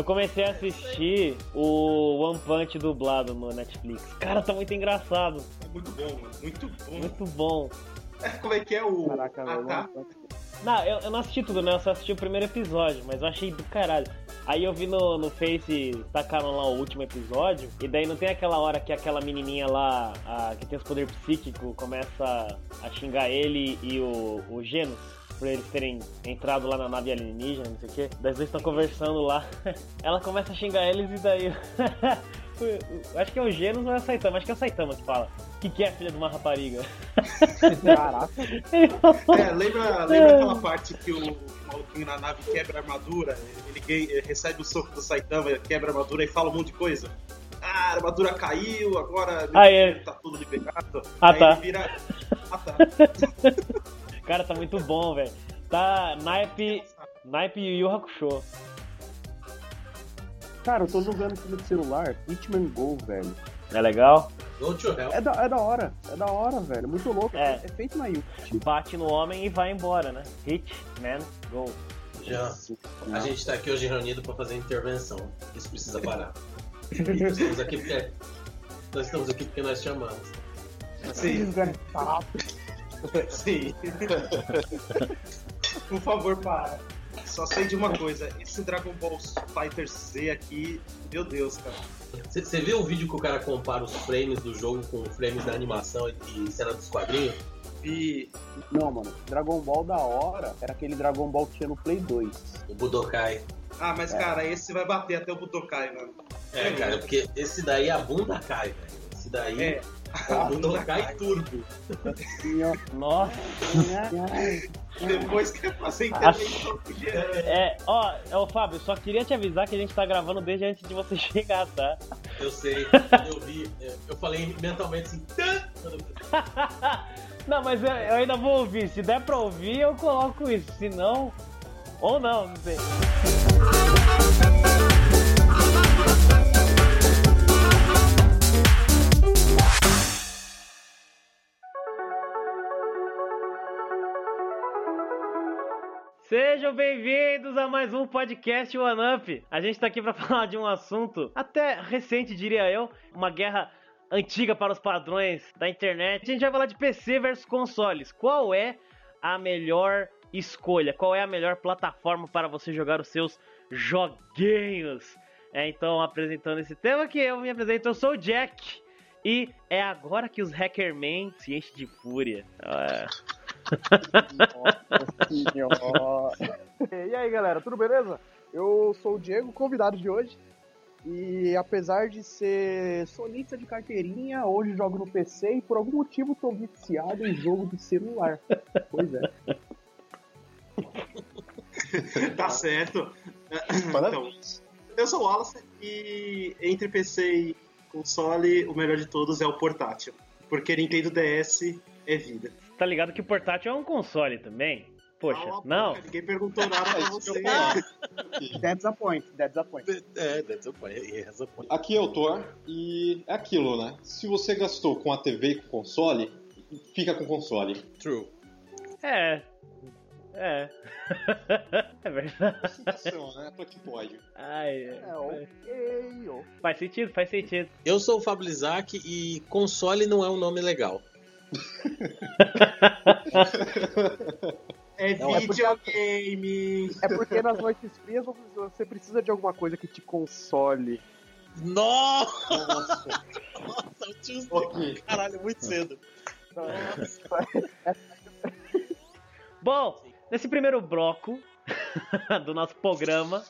Eu comecei a assistir o One Punch dublado no Netflix. Cara, tá muito engraçado. É muito bom, mano. Muito bom. Muito bom. Como é que é o. Caraca, ah, velho. tá. Não, eu, eu não assisti tudo, né? Eu só assisti o primeiro episódio, mas eu achei do caralho. Aí eu vi no, no Face, tacaram lá o último episódio, e daí não tem aquela hora que aquela menininha lá, a, que tem os poderes psíquicos, começa a xingar ele e o, o Genos, por eles terem entrado lá na nave alienígena, não sei o quê. Daí dois estão conversando lá. Ela começa a xingar eles e daí. Acho que é o Genos ou é o Saitama? Acho que é o Saitama que fala. O que, que é filha de uma rapariga? Caraca. É, lembra, lembra aquela parte que o, maluquinho na nave quebra a armadura? Ele, ele recebe o soco do Saitama, quebra a armadura e fala um monte de coisa. Ah, a armadura caiu, agora Ah, é. tá tudo liberado. Ah, Aí tá. ele vira. Ah, tá. Cara, tá muito bom, velho. Tá naipe, naipe Yu Yu Hakusho. Cara, eu tô jogando aqui no celular Hitman Go, velho. É legal? Go to hell. É da, é da hora, é da hora, velho. Muito louco. É. É, feito na Unity. Bate no homem e vai embora, né? Hit, man, go. Já. A gente tá aqui hoje reunido pra fazer intervenção. Isso precisa parar. Nós estamos aqui porque, nós estamos aqui porque nós chamamos. Sim. sim. Por favor, para. Só sei de uma coisa, esse Dragon Ball Fighter Z aqui, meu Deus, cara. Você viu o vídeo que o cara compara os frames do jogo com frames da animação e, e cena dos quadrinhos? E Não, mano. Dragon Ball da hora era aquele Dragon Ball que tinha no Play 2. O Budokai. Ah, mas cara, esse vai bater até o Budokai, mano. É, cara, porque esse daí a bunda cai, velho. Esse daí É. cai turbo. Nossa. Depois quer fazer intervenção É, ó, ô Fábio, só queria te avisar que a gente tá gravando desde antes de você chegar, tá? Eu sei, quando eu vi, é, eu falei mentalmente assim, Não, mas eu, eu ainda vou ouvir. Se der pra ouvir, eu coloco isso. Se não, ou não, não sei. Sejam bem-vindos a mais um podcast One Up. A gente tá aqui pra falar de um assunto até recente, diria eu, uma guerra antiga para os padrões da internet. A gente vai falar de PC versus consoles. Qual é a melhor escolha? Qual é a melhor plataforma para você jogar os seus joguinhos? É, então, apresentando esse tema que eu me apresento, eu sou o Jack. E é agora que os Hackerman se enchem de fúria. É. E aí, galera, tudo beleza? Eu sou o Diego, convidado de hoje. E apesar de ser solista de carteirinha, hoje jogo no PC e por algum motivo tô viciado em jogo de celular. Pois é. tá certo. Então, eu sou o Wallace e entre PC e console, o melhor de todos é o portátil. Porque Nintendo DS é vida. Tá ligado que o portátil é um console também? Poxa, Cala a não. boca, Ninguém perguntou nada pra você. That's a point, that's a point. É, that's a point, yes, a point. Aqui é o Thor e é aquilo, né? Se você gastou com a TV e com o console, fica com o console. True. É. É. é verdade. Situação, né? Pra que pode. Ai, É, ok, ó. Faz sentido, faz sentido. Eu sou o Fábio Isaac e console não é um nome legal. É Não, é porque- videogame. É porque nas noites frias você precisa de alguma coisa que te console. Nossa! Nossa. Nossa, eu tinha Ok. caralho muito cedo. Bom, nesse primeiro bloco do nosso programa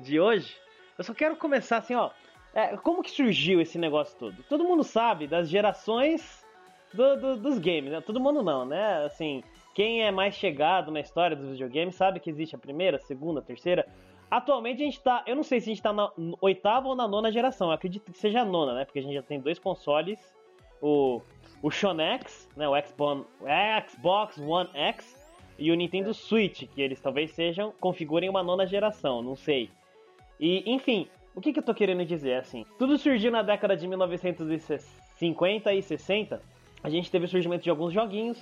de hoje, eu só quero começar assim, ó. É, como que surgiu esse negócio todo? Todo mundo sabe das gerações do- do- dos games, né? Todo mundo não, né? Assim, quem é mais chegado na história dos videogames sabe que existe a primeira, a segunda, a terceira. Atualmente a gente tá. Eu não sei se a gente tá na oitava ou na nona geração. Eu acredito que seja a nona, né? Porque a gente já tem dois consoles. O, o Shonex, né? O Xbox, o Xbox One X e o Nintendo Switch, que eles talvez sejam, configurem uma nona geração, não sei. E, enfim, o que, que eu tô querendo dizer? Assim, tudo surgiu na década de 1950 e 60. A gente teve o surgimento de alguns joguinhos,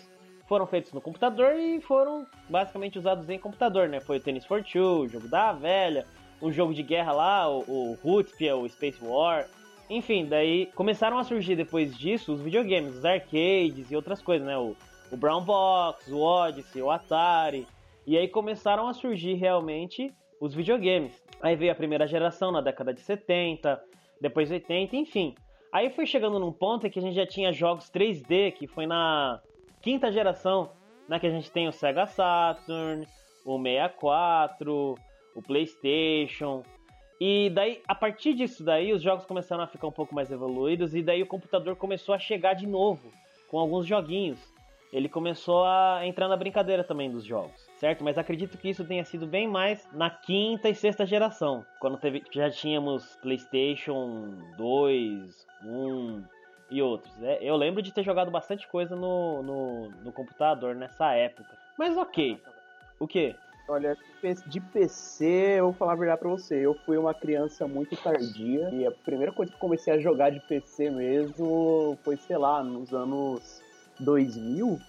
foram feitos no computador e foram basicamente usados em computador, né? Foi o Tennis for Two, o jogo da velha, um jogo de guerra lá, o, o o Space War. Enfim, daí começaram a surgir depois disso os videogames, os arcades e outras coisas, né? O, o Brown Box, o Odyssey, o Atari. E aí começaram a surgir realmente os videogames. Aí veio a primeira geração na década de 70, depois 80, enfim. Aí foi chegando num ponto em que a gente já tinha jogos 3D, que foi na quinta geração, né? Que a gente tem o Sega Saturn, o 64, o PlayStation. E daí, a partir disso daí, os jogos começaram a ficar um pouco mais evoluídos e daí o computador começou a chegar de novo com alguns joguinhos. Ele começou a entrar na brincadeira também dos jogos, certo? Mas acredito que isso tenha sido bem mais na quinta e sexta geração, quando teve, já tínhamos PlayStation 2, 1 e outros. É, eu lembro de ter jogado bastante coisa no, no, no computador nessa época. Mas ok. O que? Olha, de PC, eu vou falar a verdade pra você. Eu fui uma criança muito tardia. E a primeira coisa que comecei a jogar de PC mesmo foi, sei lá, nos anos 2000.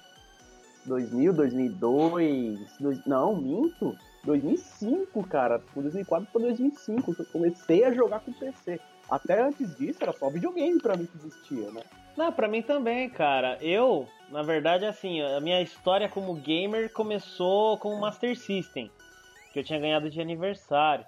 2000, 2002. Dois, não, minto. 2005, cara. 2004 para 2005 que eu comecei a jogar com PC. Até antes disso era só videogame para mim que existia, né? Não, pra mim também, cara. Eu, na verdade, assim, a minha história como gamer começou com o Master System, que eu tinha ganhado de aniversário.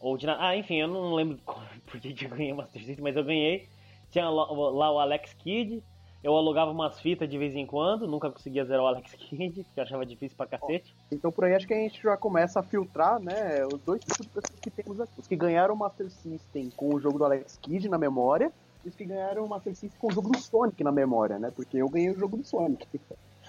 Ou de. Ah, enfim, eu não lembro por que eu ganhei o Master System, mas eu ganhei. Tinha lá o Alex Kidd, eu alugava umas fitas de vez em quando, nunca conseguia zerar o Alex Kidd, porque eu achava difícil pra cacete. Então por aí acho que a gente já começa a filtrar, né, os dois tipos de pessoas que temos aqui. Os que ganharam o Master System com o jogo do Alex Kidd na memória, e os que ganharam o Master System com o jogo do Sonic na memória, né, porque eu ganhei o jogo do Sonic.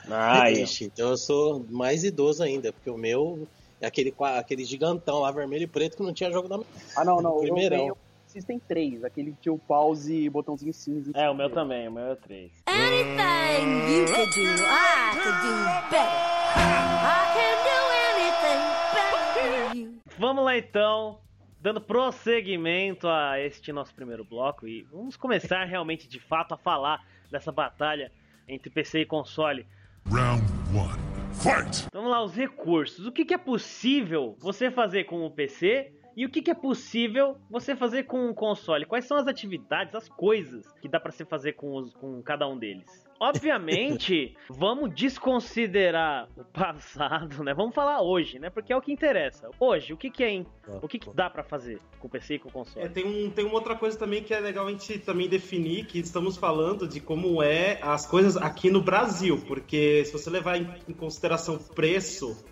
Ah, Ixi, então eu sou mais idoso ainda, porque o meu é aquele, aquele gigantão lá, vermelho e preto, que não tinha jogo na Ah, não, não, Primeirão. eu ganhei System 3, aquele que tinha o pause e botãozinho cinza. É, o meu também, o meu é 3. Anything you could do, I could do better. I can do anything better you. Vamos lá então, dando prosseguimento a este nosso primeiro bloco e vamos começar realmente de fato a falar dessa batalha entre PC e console. Round 1. Fight! Vamos lá, os recursos. O que, que é possível você fazer com o PC e o que, que, é possível você fazer com o console? Quais são as atividades, as coisas que dá para se fazer com, os, com cada um deles? Obviamente, vamos desconsiderar o passado, né? Vamos falar hoje, né? Porque é o que interessa. Hoje, o que, que é o que, que dá para fazer com o PC e com o console? É, tem, um, tem uma outra coisa também que é legal a gente também definir, que estamos falando de como é as coisas aqui no Brasil, porque se você levar em, em consideração preço,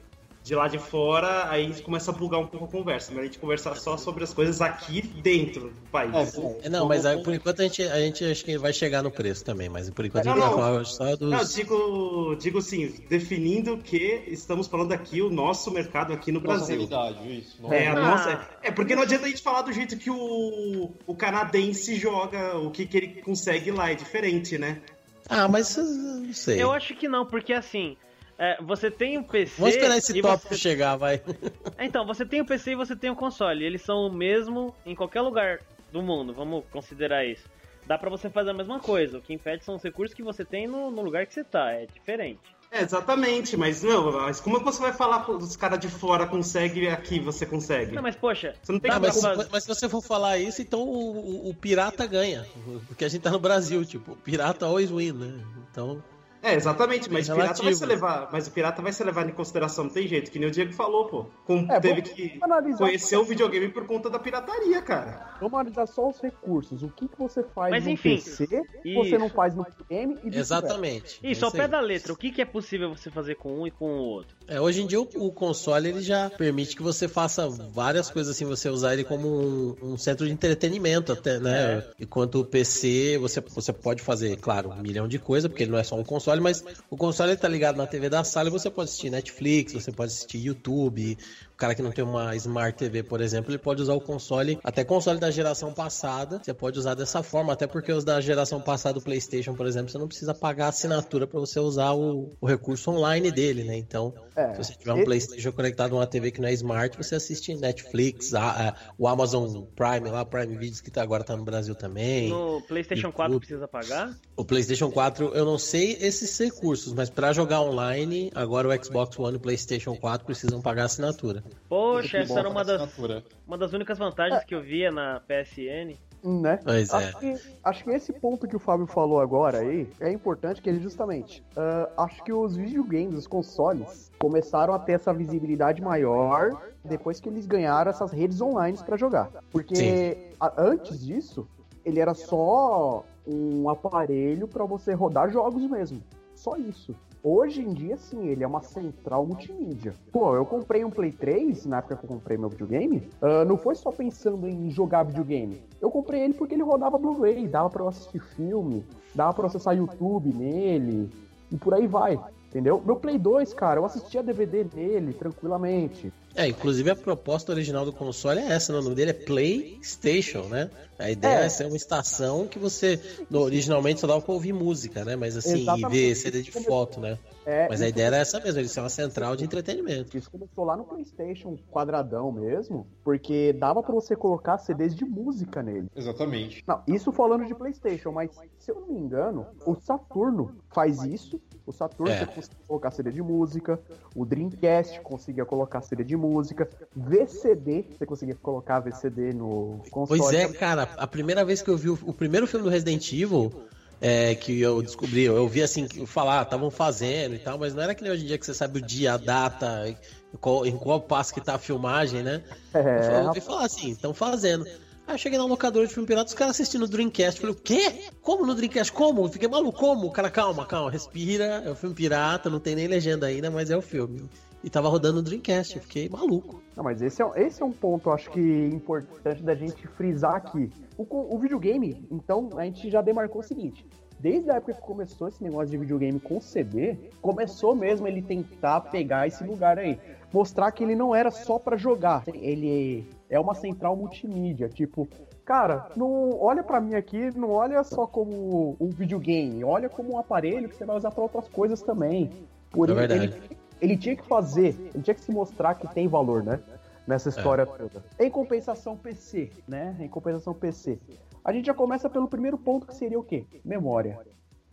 de lá de fora, aí a gente começa a bugar um pouco a conversa, mas a gente conversar só sobre as coisas aqui dentro do país. É, não, mas aí, por enquanto a gente, a gente acho que vai chegar no preço também, mas por enquanto não, a gente não, vai falar só dos. Não, digo, digo assim, definindo que estamos falando aqui o nosso mercado aqui no nossa Brasil. Isso, é, a nossa, é porque não adianta a gente falar do jeito que o, o canadense joga, o que, que ele consegue lá, é diferente, né? Ah, mas não sei. Eu acho que não, porque assim. É, você tem o PC. Vamos esperar esse tópico você... chegar, vai. Então, você tem o PC e você tem o console. Eles são o mesmo em qualquer lugar do mundo, vamos considerar isso. Dá para você fazer a mesma coisa. O que impede são os recursos que você tem no, no lugar que você tá. É diferente. É, exatamente, mas não, mas como é que você vai falar os caras de fora consegue e aqui você consegue? Não, mas poxa, você não tem tá, mas, fazer... mas, se você for falar isso, então o, o, o, pirata ganha. Porque a gente tá no Brasil, tipo, pirata always win, né? Então. É, exatamente, mas, é o pirata vai se levar, mas o pirata vai ser levado em consideração, não tem jeito, que nem o Diego falou, pô. Com, é, teve que conhecer o videogame por conta da pirataria, cara. Vamos analisar só os recursos. O que, que você faz mas, no enfim, PC que você não faz no videogame e Exatamente. Isso, ao pé da letra, o que, que é possível você fazer com um e com o outro? É, hoje em dia o, o, console ele já permite que você faça várias coisas assim, você usar ele como um, um centro de entretenimento até, né? É. Enquanto o PC você, você pode fazer, claro, um milhão de coisas, porque ele não é só um console console, mas o console está ligado na TV da sala e você pode assistir Netflix, você pode assistir YouTube. O cara que não tem uma Smart TV, por exemplo, ele pode usar o console, até console da geração passada, você pode usar dessa forma, até porque os da geração passada do PlayStation, por exemplo, você não precisa pagar assinatura para você usar o, o, recurso online dele, né? Então, é, se você tiver um PlayStation conectado a uma TV que não é Smart, você assiste Netflix, a, a, o Amazon Prime lá, Prime Videos que tá, agora tá no Brasil também. No PlayStation YouTube. 4 precisa pagar? O PlayStation 4, eu não sei esse esses recursos, mas pra jogar online, agora o Xbox One e o PlayStation 4 precisam pagar assinatura. Poxa, Que essa bom era uma das, assinatura. uma das únicas vantagens que eu via na PSN. Né? Pois é. acho, que, acho que esse ponto que o Fábio falou agora aí é importante que ele justamente. ah, acho que os videogames, os consoles, começaram a ter essa visibilidade maior depois que eles ganharam essas redes online pra jogar. Porque a- antes disso, ele era só um aparelho pra você rodar jogos mesmo. Só isso. Hoje em dia, sim, ele é uma central multimídia. Pô, eu comprei um Play 3, na época que eu comprei meu videogame, ah, não foi só pensando em jogar videogame. Eu comprei ele porque ele rodava Blu-ray, dava pra eu assistir filme, dava pra eu acessar YouTube nele, e por aí vai. Entendeu? Meu Play 2, cara, eu assistia DVD nele tranquilamente. É, inclusive a proposta original do console é essa, né? o nome dele é PlayStation, né? A ideia é, É. ser uma estação que você no- originalmente só dava pra ouvir música, né? Mas assim, e ver CD de foto, né? É, Mas a ideia era essa mesmo, ele ser uma central de entretenimento. Isso começou lá no PlayStation quadradão mesmo, porque dava pra você colocar CDs de música nele. Exatamente. Não, isso falando de PlayStation, mas se eu não me engano, o Saturno faz isso. O Saturno É. você consegue colocar CD de música, o Dreamcast conseguia colocar CD de música, VCD, você conseguia colocar VCD no console. Pois é, cara, a primeira vez que eu vi o, o primeiro filme do Resident Evil, é, que eu descobri, eu vi assim, falar, estavam fazendo e tal, mas não era que nem hoje em dia que você sabe o dia, a data, em qual, em qual passo que tá a filmagem, né? É, eu ouvi falar assim, estão fazendo. Aí eu cheguei na locadora de filme pirata, os caras assistindo o Dreamcast. Falei, o quê? Como no Dreamcast? Como? Fiquei maluco, como? O cara, calma, calma, respira. É o filme pirata, não tem nem legenda ainda, mas é o filme. E tava rodando no Dreamcast, eu fiquei maluco. Não, mas esse é, esse é um ponto, acho que, importante da gente frisar aqui. O, o videogame, então, a gente já demarcou o seguinte. Desde a época que começou esse negócio de videogame com CD, começou mesmo ele tentar pegar esse lugar aí. Mostrar que ele não era só pra jogar. Ele é uma central multimídia. Tipo, cara, não olha pra mim aqui, não olha só como um videogame. Olha como um aparelho que você vai usar pra outras coisas também. Por É ele- verdade. ele, ele tinha que fazer, ele tinha que se mostrar que tem valor, né? Nessa história toda. Em compensação PC, né? Em compensação PC. A gente já começa pelo primeiro ponto que seria o quê? Memória.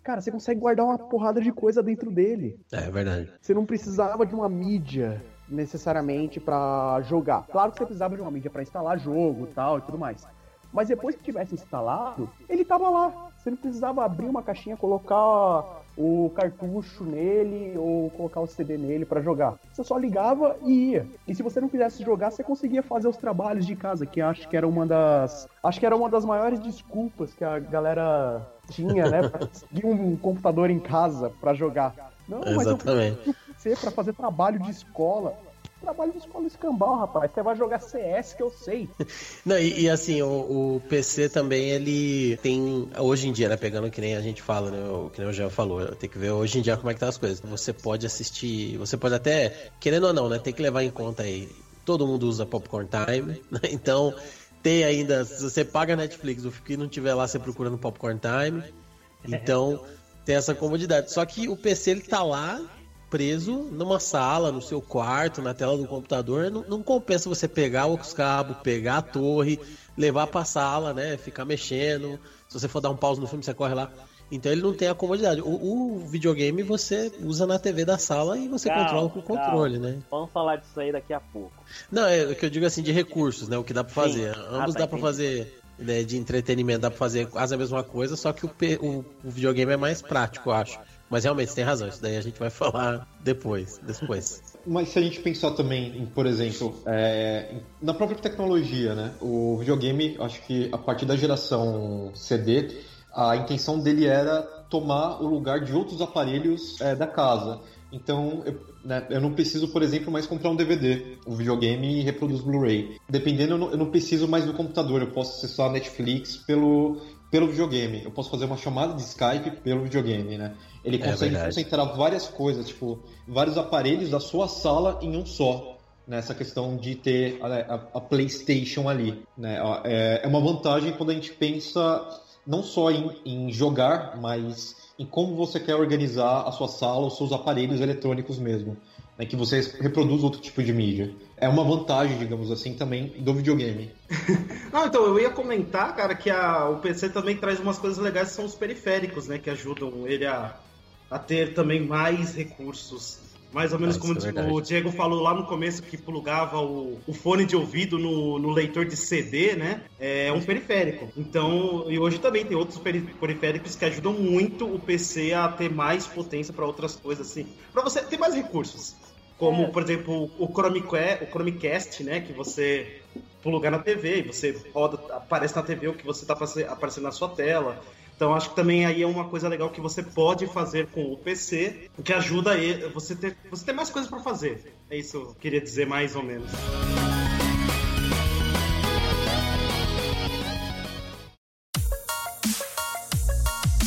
Cara, você consegue guardar uma porrada de coisa dentro dele. É verdade. Você não precisava de uma mídia necessariamente pra jogar. Claro que você precisava de uma mídia pra instalar jogo, tal e tudo mais. Mas depois que tivesse instalado, ele tava lá. Você não precisava abrir uma caixinha, colocar o cartucho nele ou colocar o CD nele pra jogar. Você só ligava e ia. E se você não quisesse jogar, você conseguia fazer os trabalhos de casa, que acho que era uma das, acho que era uma das maiores desculpas que a galera tinha, né, pra conseguir um computador em casa pra jogar. Não, mas eu PC pra fazer trabalho de escola. Trabalho de escola escambau, rapaz. Você vai jogar CS que eu sei. Não, e, e assim, o, o PC também, ele tem, hoje em dia, né, pegando que nem a gente fala, né, o, que nem o Jean falou, tem que ver hoje em dia como é que tá as coisas. Você pode assistir, você pode até, querendo ou não, né, tem que levar em conta aí, todo mundo usa Popcorn Time, né, então tem ainda, se você paga Netflix, o que não tiver lá, você procura no Popcorn Time, então tem essa comodidade. Só que o PC, ele tá lá, preso numa sala, no seu quarto, na tela do computador, não, não compensa você pegar os cabos, pegar a torre, levar pra sala, né? Ficar mexendo. Se você for dar um pause no filme, você corre lá. Então ele não tem a comodidade. O, o videogame você usa na TV da sala e você Calma, controla com o calma. controle, né? Vamos falar disso aí daqui a pouco. Não, é o que eu digo assim de recursos, né? O que dá pra fazer. Sim. Ambos Ah, tá, dá pra fazer né, de entretenimento, dá pra fazer quase a mesma coisa, só que o, o- o videogame é mais prático, eu acho. Mas realmente, você tem razão, isso daí a gente vai falar depois. depois. Mas se a gente pensar também em, por exemplo, é, na própria tecnologia, né? O videogame, acho que a partir da geração CD, a intenção dele era tomar o lugar de outros aparelhos é, da casa. Então, eu, né, eu não preciso, por exemplo, mais comprar um DVD. O videogame reproduz Blu-ray. Dependendo, eu não, eu não preciso mais do computador. Eu posso acessar a Netflix pelo, pelo videogame. Eu posso fazer uma chamada de Skype pelo videogame, né? Ele É consegue verdade. concentrar várias coisas, tipo, vários aparelhos da sua sala em um só. Nessa questão de ter a, a- a PlayStation ali. Né? É, é uma vantagem quando a gente pensa não só em, em jogar, mas em como você quer organizar a sua sala, os seus aparelhos eletrônicos mesmo. Né? Que você reproduz outro tipo de mídia. É uma vantagem, digamos assim, também do videogame. Não, então eu ia comentar, cara, que a- o PC também traz umas coisas legais que são os periféricos, né? Que ajudam ele a, a ter também mais recursos. Mais ou menos Ah, como é o Diego falou lá no começo que plugava o, o fone de ouvido no, no leitor de CD, né? É um periférico. Então, e hoje também tem outros peri- periféricos que ajudam muito o PC a ter mais potência para outras coisas assim. Para você ter mais recursos. Como, É. por exemplo, o, Chromecast, o Chromecast, né? Que você plugar na TV e você roda, aparece na TV o que você está aparecendo na sua tela. Então acho que também aí é uma coisa legal que você pode fazer com o PC, que ajuda você ter você ter mais coisas para fazer. É isso que eu queria dizer mais ou menos.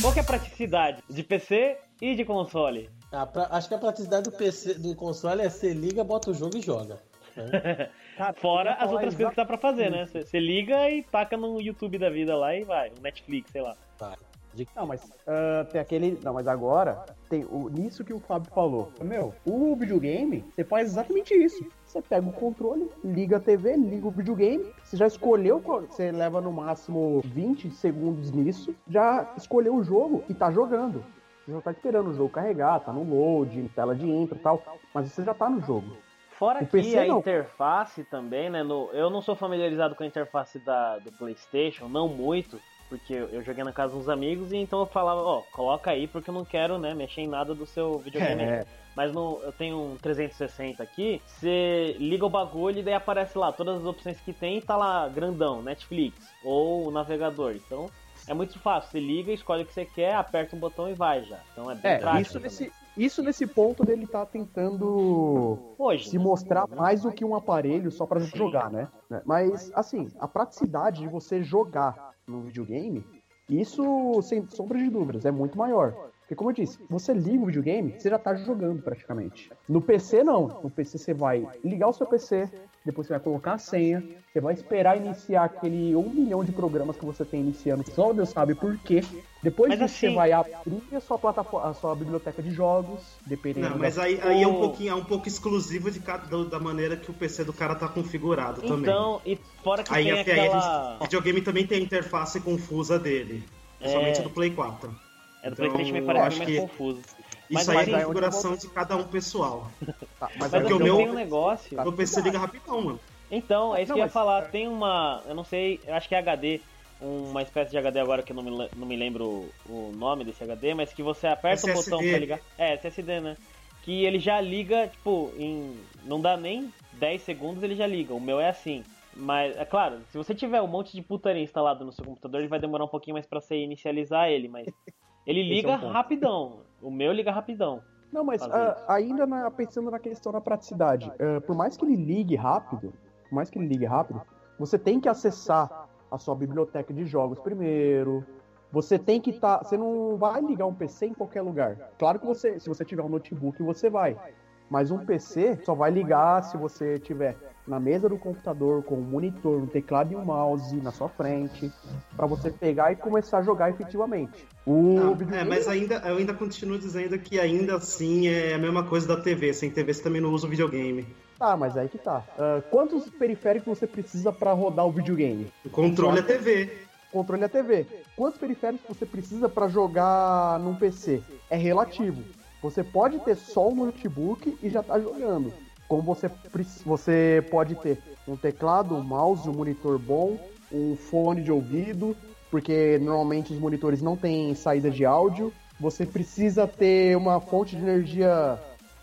Qual que é a praticidade de PC e de console? A pra- acho que a praticidade do PC do console é você liga, bota o jogo e joga. né? Cara, Fora as outras coisas que dá pra fazer, né? Você liga e taca no YouTube da vida lá e vai, no Netflix, sei lá. De- Não, mas ah, tem aquele. Não, mas agora tem o, nisso que o Fábio falou. Meu, o videogame, você faz exatamente isso. Você pega o controle, liga a TV, liga o videogame. Você já escolheu, qual- você leva no máximo 20 segundos nisso, já escolheu o jogo e tá jogando. Você já tá esperando o jogo carregar, tá no load, tela de intro e tal, mas você já tá no jogo. Fora O que PC a não. interface também, né? no- eu não sou familiarizado com a interface da, do PlayStation, não muito, porque eu, joguei na casa dos amigos e então eu falava, ó, coloca aí porque eu não quero, né, mexer em nada do seu videogame. É. Mas no, eu tenho um 360 aqui, você liga o bagulho e daí aparece lá todas as opções que tem e tá lá grandão, Netflix ou o navegador. Então é muito fácil, você liga, escolhe o que você quer, aperta um botão e vai já. Então é bem É, prático. isso nesse, isso nesse ponto dele tá tentando Hoje, se né? mostrar mais do que um aparelho só pra jogar, né? Mas, assim, a praticidade de você jogar no videogame, isso, sem sombra de dúvidas, é muito maior. Porque, como eu disse, você liga o videogame, você já tá jogando praticamente. No PC, não. No PC, você vai ligar o seu PC, depois você vai colocar a senha, você vai esperar iniciar aquele um milhão de programas que você tem iniciando, só Deus sabe por quê. Depois Mas disso, assim- você vai abrir a sua plataforma, a sua biblioteca de jogos, dependendo Não, mas da... aí, aí é um pouquinho, é um pouco exclusivo de cada, da- da maneira que o PC do cara tá configurado também. Então, e fora que Aí, tem aí a aquela. gente, o videogame também tem a interface confusa dele. Principalmente É. do Play 4. É do Então, PlayStation me eu parece acho mais que confuso. Mas Isso aí assim, é configuração de cada um pessoal. Tá, Mas Porque assim, o meu- tem um negócio. Tá. O PC liga rapidão, mano. Então, é isso Não, que eu ia mas- falar. Tem uma. Eu não sei, eu acho que é HD. Uma espécie de HD agora que eu não me, não me lembro o, o nome desse HD, mas que você aperta o SSD. botão pra ligar. É, SSD, né? Que ele já liga, tipo, em. Não dá nem 10 segundos, ele já liga. O meu é assim. Mas, é claro, se você tiver um monte de putaria instalado no seu computador, ele vai demorar um pouquinho mais pra você inicializar ele, mas. Ele Esse é liga um rapidão. O meu liga rapidão. Não, mas ah, ainda na- pensando na questão da praticidade, ah, por mais que ele ligue rápido, por mais que ele ligue rápido, você tem que acessar a sua biblioteca de jogos primeiro. Você tem que estar. você não vai ligar um PC em qualquer lugar. Claro que você, se você tiver um notebook, você vai. Mas um PC só vai ligar se você tiver na mesa do computador com um monitor, um teclado e um mouse na sua frente, para você pegar e começar a jogar efetivamente. O Não, é, mas ainda, eu ainda continuo dizendo que ainda assim é a mesma coisa da TV. Sem TV você também não usa o videogame. Tá, mas aí que tá. Ah, quantos periféricos você precisa pra rodar o videogame? O controle é TV. Controle é TV. Quantos periféricos você precisa pra jogar num PC? É relativo. Você pode ter só um notebook e já tá jogando. Como você, você pode ter um teclado, um mouse, um monitor bom, um fone de ouvido, porque normalmente os monitores não têm saída de áudio. Você precisa ter uma fonte de energia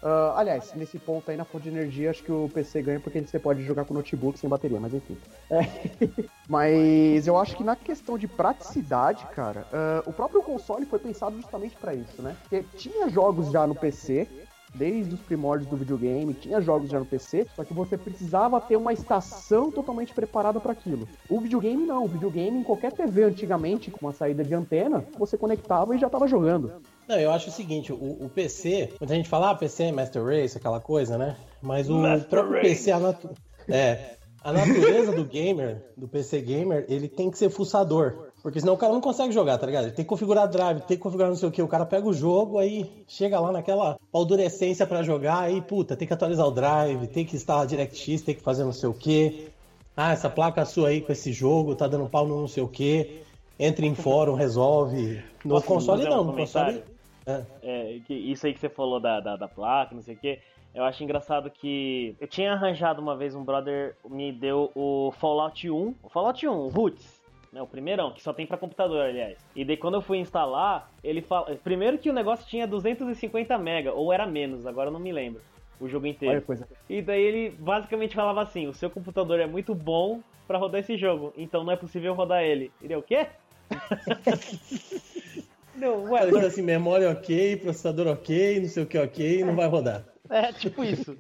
ah, aliás, nesse ponto aí na fonte de energia, acho que o PC ganha porque você pode jogar com notebook sem bateria, mas enfim. É. mas eu acho que na questão de praticidade, cara, ah, o próprio console foi pensado justamente pra isso, né? Porque tinha jogos já no PC, desde os primórdios do videogame, tinha jogos já no PC, só que você precisava ter uma estação totalmente preparada para aquilo. O videogame não, o videogame em qualquer TV antigamente, com uma saída de antena, você conectava e já tava jogando. Não, eu acho o seguinte, o, o PC, muita gente fala, ah, PC é Master Race, aquela coisa, né? Mas o Master próprio Race. PC, a natu... é, a natureza do gamer, do PC gamer, ele tem que ser fuçador. Porque senão o cara não consegue jogar, tá ligado? Ele tem que configurar drive, tem que configurar não sei o que. O cara pega o jogo, aí chega lá naquela paldurecência pra jogar, aí, puta, tem que atualizar o drive, tem que instalar DirectX, tem que fazer não sei o que. Ah, essa placa sua aí com esse jogo tá dando pau no não sei o que. Entra em fórum, resolve. No Posso console fazer um não, no console? É. É, que isso aí que você falou da, da, da placa, não sei o quê. Eu acho engraçado que eu tinha arranjado uma vez um brother me deu o Fallout 1, o Fallout 1, o Roots, né, o primeirão, que só tem pra computador, aliás. E daí quando eu fui instalar, ele fala, primeiro que o negócio tinha 250 mega ou era menos, agora eu não me lembro. O jogo inteiro. E daí ele basicamente falava assim: o seu computador é muito bom pra rodar esse jogo, então não é possível rodar ele. Ele é o quê? não, ué, Falei assim, memória ok, processador ok, não sei o que ok, não vai rodar. é tipo isso.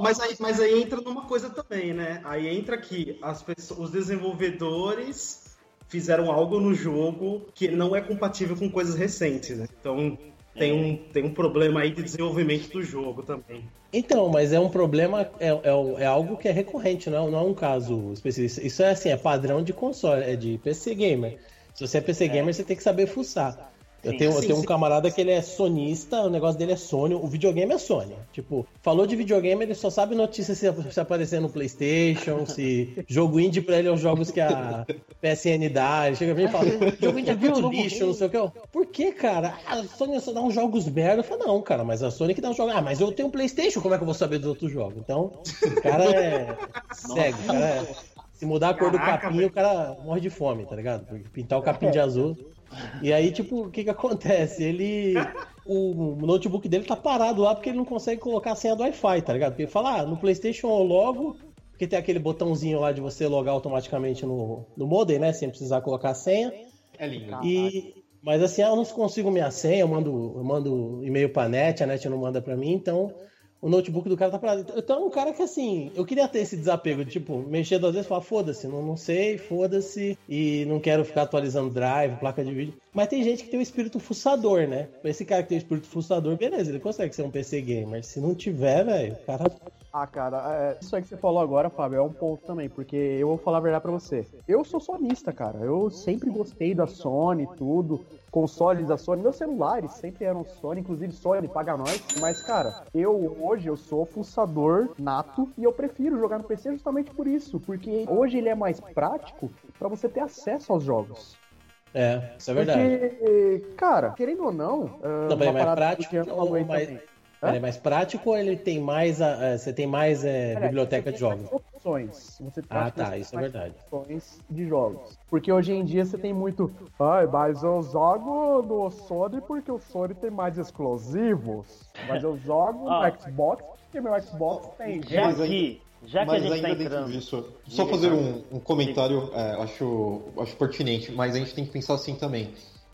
Mas, aí, mas aí entra numa coisa também, né? Aí entra que as pessoas, os desenvolvedores fizeram algo no jogo que não é compatível com coisas recentes, né? Então tem um, tem um problema aí de desenvolvimento do jogo também. Então, mas é um problema, é, é, é algo que é recorrente, não, é- não é um caso específico. Isso é assim, é padrão de console, é de PC gamer. Se você é PC gamer, você tem que saber fuçar. Eu Sim. tenho, eu Sim, tenho um sim. camarada que ele é sonista, o negócio dele é Sony, o videogame é Sony. Tipo, falou de videogame, ele só sabe notícia se, se aparecer no Playstation, se jogo indie pra ele é os jogos que a PSN dá. Ele chega pra mim e fala, jogo indie é Viu o muito novo lixo, não sei o que. Eu, Por que, cara? A Sony só dá uns jogos merda. Eu falo, não, cara, mas a Sony que dá uns jogos. Ah, mas eu tenho um Playstation, como é que eu vou saber dos outros jogos? Então, o cara é cego, o cara é... Se mudar a cor do Caraca, capim, velho. o cara morre de fome, tá ligado? Pintar o capim de azul. E aí, tipo, o que que acontece? Ele. O notebook dele tá parado lá porque ele não consegue colocar a senha do Wi-Fi, tá ligado? Porque ele fala, ah, no PlayStation eu logo, porque tem aquele botãozinho lá de você logar automaticamente no, no modem, né? Sem precisar colocar a senha. É lindo. E, mas assim, ah, eu não consigo minha senha, eu mando, eu mando e-mail pra net, a net não manda pra mim, então o notebook do cara tá parado. Então é um cara que assim, eu queria ter esse desapego de tipo, mexer duas vezes e falar, foda-se, não, não sei, foda-se, e não quero ficar atualizando drive, placa de vídeo. Mas tem gente que tem o espírito fuçador, né? Esse cara que tem o espírito fuçador, beleza, ele consegue ser um PC gamer. Se não tiver, velho, o cara. Ah, cara, é, isso aí que você falou agora, Fábio, é um ponto também, porque eu vou falar a verdade pra você. Eu sou sonista, cara. Eu sempre gostei da Sony, tudo. Consoles da Sony, meus celulares sempre eram Sony, inclusive Sony paga nós. Mas, cara, eu hoje eu sou fuçador nato e eu prefiro jogar no PC justamente por isso, porque hoje ele é mais prático pra você ter acesso aos jogos. É, isso é verdade. Porque, cara, querendo ou não, ah, Não, mas parada prático que eu também. Ele é mais prático ou ele tem mais. a- a- você tem mais é, biblioteca de você tem jogos? mais opções. Você Ah, acho que tá, você isso tem é verdade. opções de jogos. Porque hoje em dia você tem muito. Ai, mas eu jogo no Sony porque o Sony tem mais exclusivos. Mas eu jogo Ah. no Xbox porque meu Xbox tem. Já Mas que, já que a Mas gente ainda tá dentro entrando. disso, só fazer um, um comentário, é, acho, acho pertinente, mas a gente tem que pensar assim também.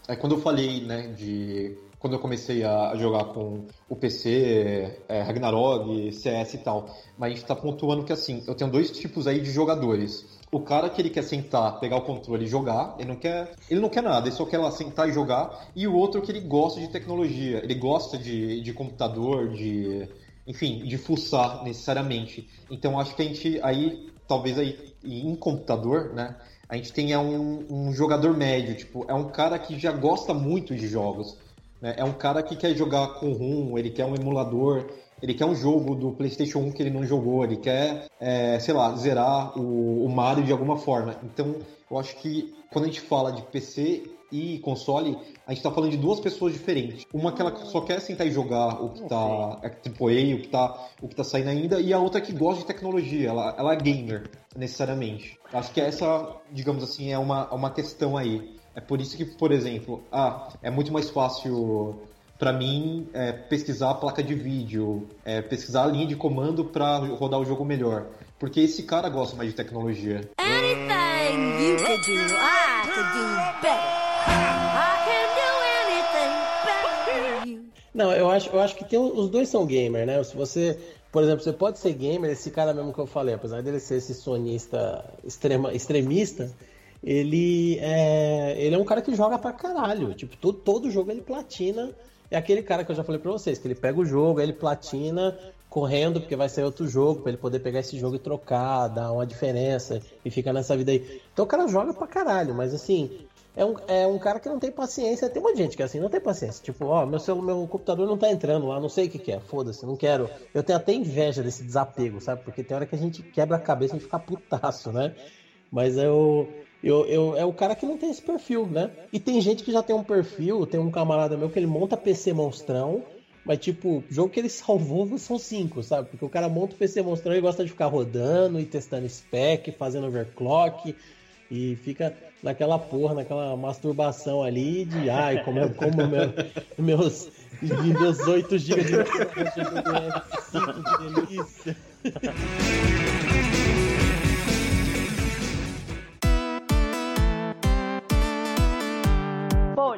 É, quando eu falei, né, de quando eu comecei a jogar com o PC, é, Ragnarok, CS e tal, mas a gente tá pontuando que assim, eu tenho dois tipos aí de jogadores. O cara que ele quer sentar, pegar o controle e jogar, ele não quer, ele não quer nada, ele só quer lá sentar e jogar, e o outro que ele gosta de tecnologia, ele gosta de, de computador, de enfim, de fuçar necessariamente. Então acho que a gente aí, talvez aí em computador, né? A gente tenha um, um jogador médio, tipo, é um cara que já gosta muito de jogos. Né? É um cara que quer jogar com RUM, ele quer um emulador, ele quer um jogo do PlayStation 1 que ele não jogou, ele quer, é, sei lá, zerar o, o Mario de alguma forma. Então, eu acho que quando a gente fala de PC e console, a gente tá falando de duas pessoas diferentes. Uma que ela só quer sentar e jogar o que tá é AAA, o que tá, o que tá saindo ainda, e a outra que gosta de tecnologia, ela, ela é gamer, necessariamente. Acho que essa, digamos assim, é uma, uma questão aí. É por isso que, por exemplo, ah, é muito mais fácil para mim é, pesquisar a placa de vídeo, é, pesquisar a linha de comando para rodar o jogo melhor. Porque esse cara gosta mais de tecnologia. Anything you could do, I could do better. I can do anything better than you. Não, eu acho, eu acho que tem, os dois são gamer, né? Se você, por exemplo, você pode ser gamer, esse cara mesmo que eu falei, apesar dele ser esse sonista extrema, extremista, ele é, ele é um cara que joga pra caralho. Tipo, todo, todo jogo ele platina. É aquele cara que eu já falei pra vocês, que ele pega o jogo, ele platina correndo, porque vai sair outro jogo, pra ele poder pegar esse jogo e trocar, dar uma diferença, e fica nessa vida aí. Então o cara joga pra caralho, mas assim, é um, é um cara que não tem paciência. Tem uma gente que assim, não tem paciência. Tipo, ó, meu, celu- meu computador não tá entrando lá, não sei o que, que é. Foda-se, não quero. Eu tenho até inveja desse desapego, sabe? Porque tem hora que a gente quebra a cabeça e fica putaço, né? Mas eu. Eu, eu, é o cara que não tem esse perfil, né? E tem gente que já tem um perfil, tem um camarada meu que ele monta PC monstrão, mas tipo, o jogo que ele salvou são cinco, sabe? Porque o cara monta o PC monstrão e gosta de ficar rodando e testando spec, fazendo overclock e fica naquela porra, naquela masturbação ali de ai, como, eu- como meu, meus, meus 8 GB de que delícia.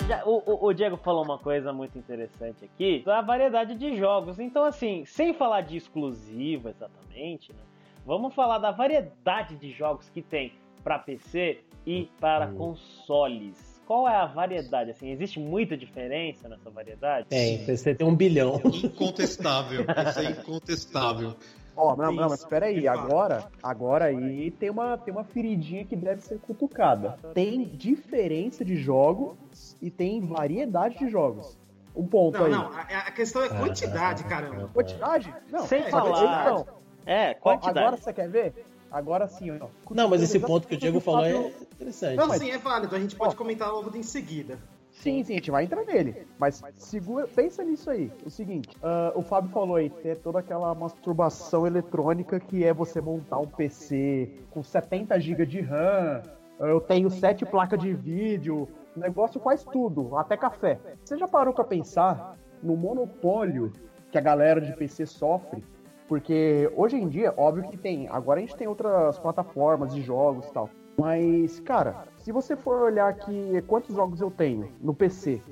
Já- o, o- o Diego falou uma coisa muito interessante aqui, da variedade de jogos. Então, assim, sem falar de exclusivo exatamente, né, vamos falar da variedade de jogos que tem para PC e para consoles. Qual é a variedade? Assim, existe muita diferença nessa variedade? Tem, PC tem um bilhão. Incontestável. Isso é incontestável. Ó, não, não, mas espera aí, agora, agora aí tem uma, tem uma feridinha que deve ser cutucada. Tem diferença de jogos e tem variedade de jogos. Um ponto Não, aí. não, a, a questão é quantidade, caramba. Quantidade? Não. Sem é, falar- Não. É, quantidade. agora você quer ver? Agora sim, ó. Não, mas esse ponto que o Diego falou é interessante. Não, mas- sim, é válido, a gente pode Ó. comentar logo em seguida. Sim, sim, a gente vai entrar nele. Mas segura, pensa nisso aí. O seguinte, ah, o Fábio falou aí, tem toda aquela masturbação eletrônica que é você montar um PC com 70 GB de RAM, eu tenho 7 placas de vídeo, o negócio faz tudo, até café. Você já parou pra pensar no monopólio que a galera de PC sofre? Porque hoje em dia, óbvio que tem. Agora a gente tem outras plataformas de jogos e tal. Mas, cara, se você for olhar aqui quantos jogos eu tenho no PC,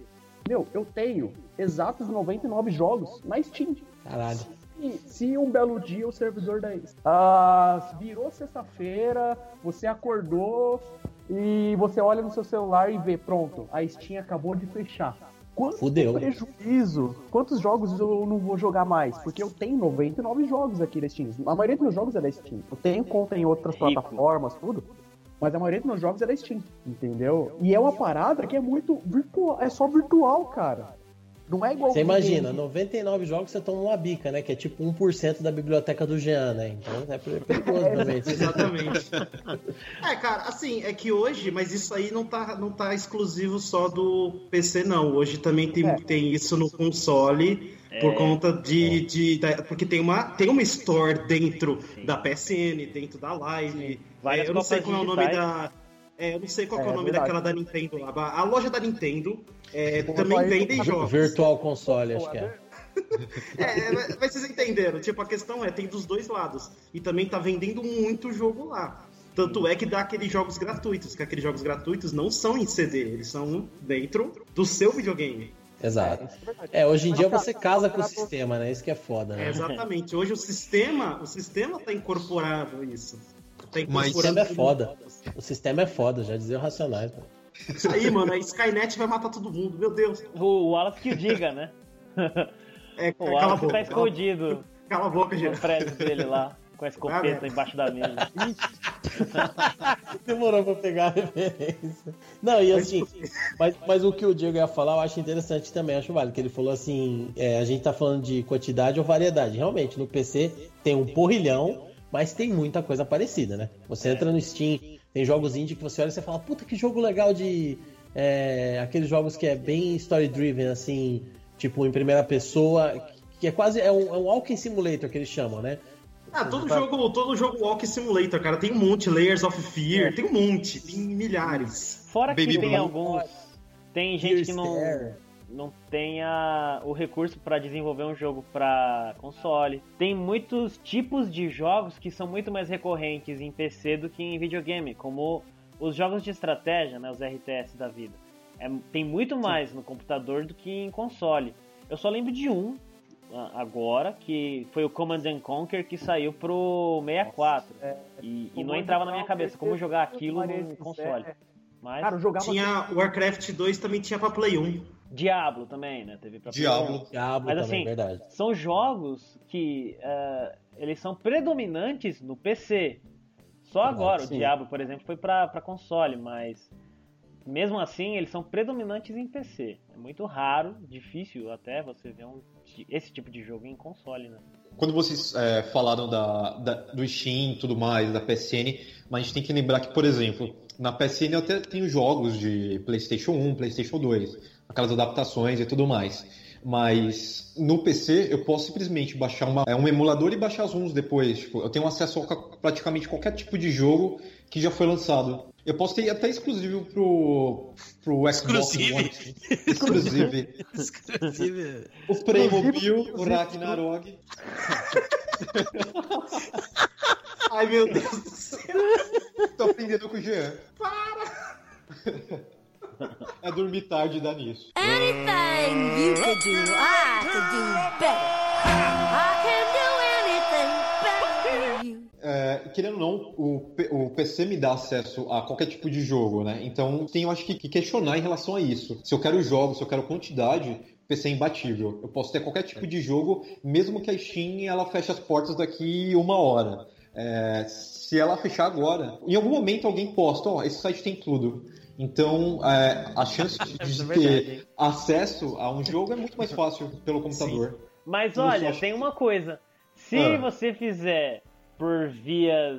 meu, eu tenho exatos 99 jogos na Steam. Caralho. E se um belo dia o servidor da ah, virou sexta-feira, você acordou e você olha no seu celular e vê, pronto, a Steam acabou de fechar. Quanto Fudeu. prejuízo? Quantos jogos eu não vou jogar mais? Porque eu tenho 99 jogos aqui na Steam. A maioria dos meus jogos é da Steam. Eu tenho conta em outras Rico. plataformas, tudo. Mas a maioria dos meus jogos é da Steam, entendeu? E é uma parada que é muito virtual, é só virtual, cara. Não é igual Você imagina, videogame. 99 jogos você toma uma bica, né? Que é tipo 1% da biblioteca do Jean, né? Então é perigoso também. Exatamente. é, cara, assim, é que hoje, mas isso aí não tá, não tá exclusivo só do PC, não. Hoje também tem, É. tem isso no console. Por conta de. de da- porque tem uma, tem uma store dentro da PSN, dentro da Live. Várias É, eu não sei qual é o nome da. É, eu não sei qual é, É, o nome verdade. daquela da Nintendo. lá. A, loja da Nintendo é, também vendem jogos. Virtual console, acho que é. É, mas- mas vocês entenderam. Tipo, a questão é, tem dos dois lados. E também tá vendendo muito jogo lá. Tanto é que dá aqueles jogos gratuitos, que aqueles jogos gratuitos não são em CD, eles são dentro do seu videogame. Exato. É verdade. É, hoje em dia Mas, você cara, casa com o sistema, né? Isso que é foda, É, né? exatamente. Hoje o sistema, o sistema tá incorporado isso. Tá Mas O sistema é foda. O sistema é foda, já dizia o Racionais. né? Isso aí, mano, a Skynet vai matar todo mundo, meu Deus. O Wallace que o diga, né? É, O Wallace boca. tá escondido Cala a boca, gente. prédio dele lá, com a escopeta embaixo da mesa. Demorou pra pegar a referência. Não, e assim, mas, mas o que o Diego ia falar eu acho interessante também, acho válido, que ele falou assim, é, a gente tá falando de quantidade ou variedade. Realmente, no PC tem um porrilhão, mas tem muita coisa parecida, né? Você entra no Steam, tem jogos indie que você olha e você fala, puta, que jogo legal de... é, aqueles jogos que é bem story-driven, assim, tipo, em primeira pessoa, que é quase, é um, é um walking simulator que eles chamam, né? Ah, todo jogo, todo jogo Walk Simulator, cara, tem um monte, Layers of Fear, tem um monte, tem milhares. Fora que Baby tem Blue. alguns. Tem gente que não, Stare. não tenha o recurso para desenvolver um jogo para console. Tem muitos tipos de jogos que são muito mais recorrentes em PC do que em videogame, como os jogos de estratégia, né, os RTS da vida. É, tem muito mais no computador do que em console. Eu só lembro de um agora, que foi o Command and Conquer que saiu pro 64. É, e, e Command não entrava na minha cabeça como jogar aquilo no console. Mas Cara, jogava Tinha Warcraft 2 também tinha pra Play 1. Diablo também, né? Teve pra Diablo. Diablo Mas também, assim, verdade. São jogos que eh, eles são predominantes no PC. Só Verdade, agora, sim. o Diablo, por exemplo, foi pra pra console, mas mesmo assim eles são predominantes em PC. É muito raro, difícil até você ver um, esse tipo de jogo em console, né? quando vocês é, falaram da, da- do Steam e tudo mais, da PSN, mas a gente tem que lembrar que, por exemplo, na PSN eu até tenho jogos de PlayStation 1, PlayStation 2, aquelas adaptações e tudo mais. Mas no PC eu posso simplesmente baixar uma- é, um emulador e baixar as ROMs depois. Tipo, eu tenho acesso a ca- praticamente qualquer tipo de jogo que já foi lançado. Eu posso ter até exclusivo pro, pro Xbox Exclusive. One. Exclusive. Inclusive, O Playmobil, o Ragnarok. Ai, meu Deus do céu. Tô aprendendo com o Jean. Para! É dormir tarde e dar nisso. Anything you could do, I could do better. I can do É, querendo ou não, o, o PC me dá acesso a qualquer tipo de jogo, né? Então tenho acho que, que questionar em relação a isso. Se eu quero jogos, se eu quero quantidade, o PC é imbatível. Eu posso ter qualquer tipo de jogo, mesmo que a Steam ela feche as portas daqui uma hora. É, se ela fechar agora, em algum momento alguém posta, ó, esse site tem tudo. Então, é, a chance de, é verdade, ter acesso a um jogo é muito mais fácil pelo computador. Mas Eu olha, tem uma coisa. Se Ah. você fizer por vias,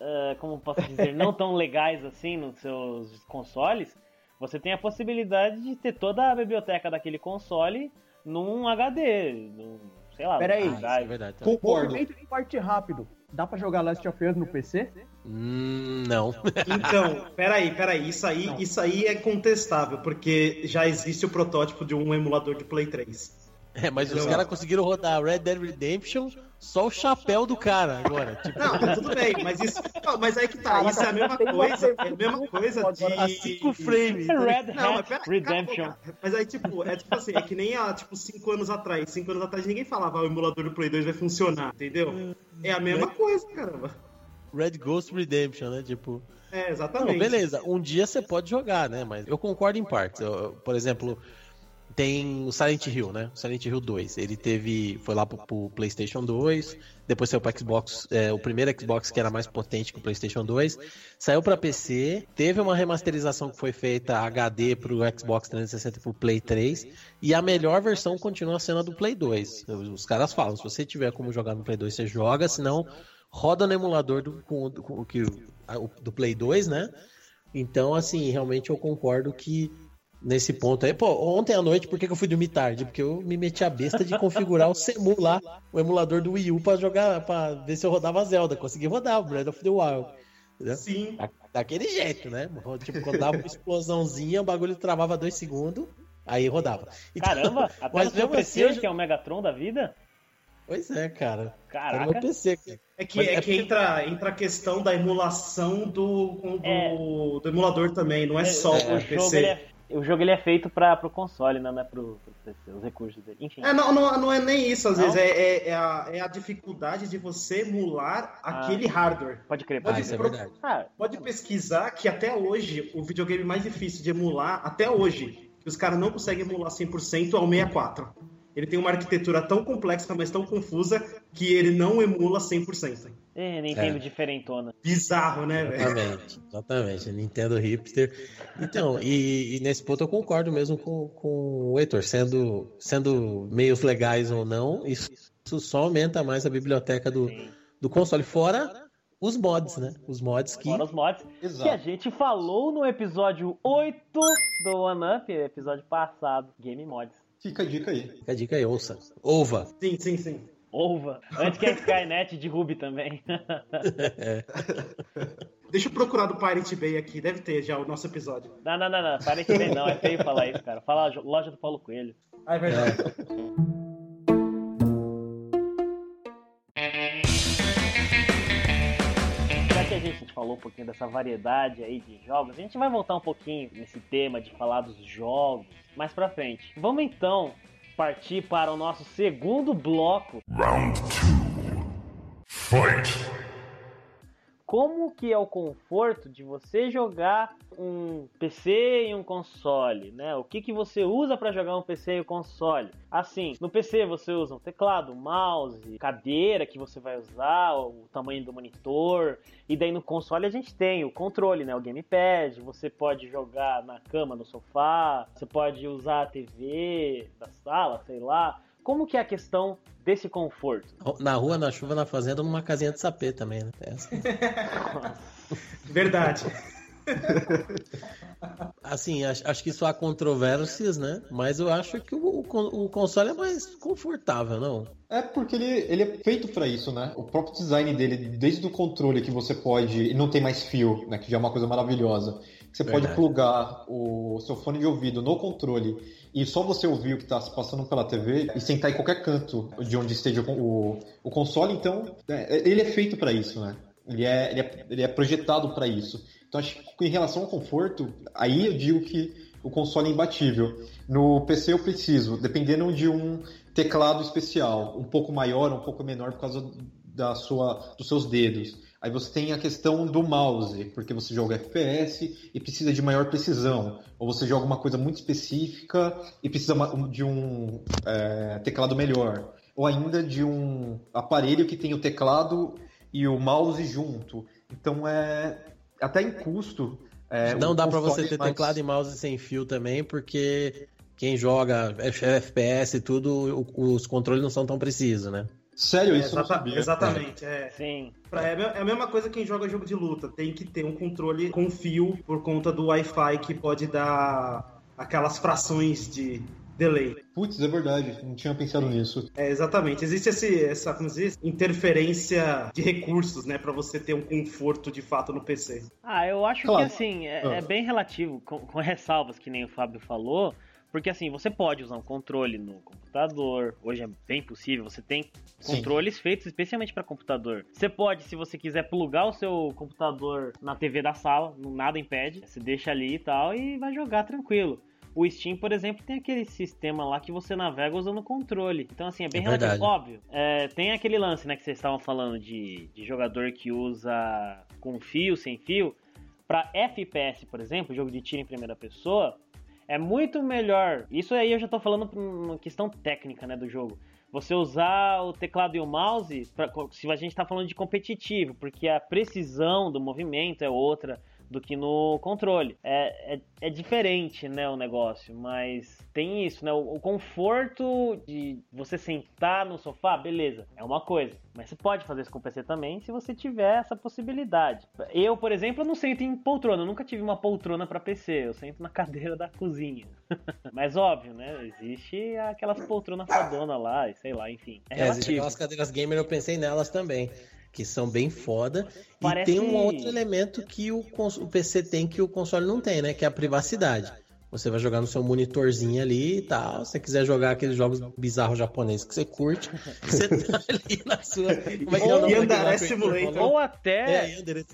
ah, como posso dizer, não tão legais assim nos seus consoles, você tem a possibilidade de ter toda a biblioteca daquele console num HD, num, sei lá, Pera aí. num ah, é verdade. tá? Concordo. Movimento de parte rápido. Dá pra jogar Last of Us no PC? Hum, não. Então, peraí, peraí. Isso aí, isso aí é contestável, porque já existe o protótipo de um emulador de Play 3. É, mas os caras conseguiram rodar Red Dead Redemption só o chapéu do cara agora. Tipo, Não, tudo bem, mas isso. não, mas aí que tá, isso é a mesma coisa. É a mesma coisa de. a 5 frames. É Red Não, mas pera, Redemption. cara. Mas aí, tipo, é tipo assim, é que nem há, tipo, 5 anos atrás. 5 anos atrás ninguém falava ah, o emulador do Play 2 vai funcionar, entendeu? É a mesma coisa, caramba. Red Ghost Redemption, né? Tipo. É, Não, exatamente. beleza, um dia você pode jogar, né? Mas eu concordo em partes. Eu- por exemplo, tem o Silent Hill, né? O Silent Hill 2. Ele teve. Foi lá pro, pro PlayStation 2. Depois saiu pro Xbox. é, o primeiro Xbox que era mais potente que o PlayStation 2. Saiu pra PC. Teve uma remasterização que foi feita HD pro Xbox 360 e pro Play 3. E a melhor versão continua sendo a do Play 2. Os caras falam: se você tiver como jogar no Play 2, você joga. Senão, roda no emulador do, com, com, o- do Play 2, né? Então, assim, realmente eu concordo que nesse ponto aí. Pô, ontem à noite, por que, que eu fui dormir tarde? Porque eu me meti a besta de configurar o Semu lá, o emulador do Wii U, pra jogar, pra ver se eu rodava Zelda. Consegui rodar o Breath of the Wild. Entendeu? Sim. Da- Daquele jeito, né? Tipo, quando dava uma explosãozinha, o bagulho travava dois segundos, aí rodava. Então, Caramba, até mas mesmo PC, assim, que é o Megatron da vida? Pois é, cara. Era Caraca. meu PC. cara. É que, é é que entra, entra a questão da emulação do, do, É. do emulador também, não é só o, o jogo, PC. ele é, o jogo ele é feito pra, pro console, não é pro, pro PC, os recursos dele. Enfim. É, não, não, não é nem isso, às Não? vezes, é, é, é a, é a dificuldade de você emular Ah. aquele hardware. Pode crer, Ah, pode isso é crer. verdade. Ah, Pode pesquisar que até hoje, o videogame mais difícil de emular, até hoje, que os caras não conseguem emular 100% é o 64. Ele tem uma arquitetura tão complexa, mas tão confusa, que ele não emula 100%. É, Nintendo É. diferentona. Bizarro, né, velho? Exatamente, exatamente. Nintendo hipster. Então, e, e nesse ponto eu concordo mesmo com, com o Heitor, sendo, sendo meios legais ou não, isso, isso só aumenta mais a biblioteca do, do console, fora os mods, né? Os mods que. Fora os mods. Que a Exato. gente falou no episódio 8 do One Up, episódio passado. Game Mods. Fica a dica aí. Fica a dica aí, ouça. Ouva. Sim, sim, sim. Ova. Antes que a Skynet derrube também. Deixa eu procurar do Pirate Bay aqui, deve ter já o nosso episódio. não, não, não, não. Parece bem não. É feio falar isso, cara. Fala loja do Paulo Coelho. Ah, é verdade. Já que a gente falou um pouquinho dessa variedade aí de jogos, a gente vai voltar um pouquinho nesse tema de falar dos jogos mais pra frente. Vamos então partir para o nosso segundo bloco. Round two. Fight. Como que é o conforto de você jogar um PC e um console, né? O que que você usa para jogar um PC e um console? Assim, no PC você usa um teclado, mouse, cadeira que você vai usar, o tamanho do monitor, e daí no console a gente tem o controle, né? O gamepad, você pode jogar na cama, no sofá, você pode usar a TV da sala, sei lá. Como que é a questão desse conforto? Na rua, na chuva, na fazenda, numa casinha de sapê também, né? Verdade. Assim, acho, acho que isso há controvérsias, né? Mas eu acho que o, o con- o console é mais confortável, não? É porque ele, ele é feito pra isso, né? O próprio design dele, desde o controle que você pode. E não tem mais fio, né? Que já é uma coisa maravilhosa. Você pode Verdade. plugar o seu fone de ouvido no controle e só você ouvir o que está se passando pela TV e sentar em qualquer canto de onde esteja o, o, console. Então, é, ele é feito pra isso, né? Ele é, ele é, ele é projetado pra isso. Então, acho que em relação ao conforto, aí eu digo que o console é imbatível. No PC eu preciso, dependendo de um teclado especial, um pouco maior, um pouco menor por causa da sua, dos seus dedos. Aí você tem a questão do mouse, porque você joga FPS e precisa de maior precisão. Ou você joga uma coisa muito específica e precisa de um é, teclado melhor. Ou ainda de um aparelho que tem o teclado e o mouse junto. Então é até em custo. é, não dá console você ter mais- teclado e mouse sem fio também, porque quem joga FPS e tudo, os controles não são tão precisos, né? Sério, É, isso eu não exata- sabia. exatamente, é. Sim. Pra- É a me- é a mesma coisa quem joga jogo de luta. Tem que ter um controle com fio por conta do Wi-Fi que pode dar aquelas frações de delay. Putz, é verdade, não tinha pensado nisso. É, exatamente. Existe esse, essa como diz, interferência de recursos, né? Pra você ter um conforto de fato no PC. Ah, eu acho Claro. que assim, é, Ah. é bem relativo, com, com ressalvas que nem o Fábio falou, porque assim, você pode usar um controle no computador, hoje é bem possível, você tem Sim. controles feitos especialmente para computador. Você pode, se você quiser plugar o seu computador na TV da sala, nada impede, você deixa ali e tal e vai jogar tranquilo. O Steam, por exemplo, tem aquele sistema lá que você navega usando o controle. Então, assim, é bem É relativo. Óbvio, é, tem aquele lance, né, que vocês estavam falando de, de jogador que usa com fio, sem fio. Pra FPS, por exemplo, jogo de tiro em primeira pessoa, é muito melhor. Isso aí eu já tô falando uma questão técnica, né, do jogo. Você usar o teclado e o mouse, pra, se a gente tá falando de competitivo, porque a precisão do movimento é outra do que no controle. É, é, é diferente, né, o negócio, mas tem isso, né? O, o conforto de você sentar no sofá, beleza, é uma coisa. Mas você pode fazer isso com o PC também se você tiver essa possibilidade. Eu, por exemplo, não sento em poltrona, eu nunca tive uma poltrona para PC, eu sento na cadeira da cozinha. mas óbvio, né? Existe aquelas poltronas fodona lá, sei lá, enfim. É, É, existe relativo. aquelas cadeiras gamer, eu pensei nelas também. Que são bem foda. Parece- E tem um outro elemento que o, o PC tem que o console não tem, né? Que é a privacidade. Você vai jogar no seu monitorzinho ali e tal. Se você quiser jogar aqueles jogos bizarros japoneses que você curte, você tá ali na sua. Como é que é o Ou Heitor Simulator. Ou até É, Simulator.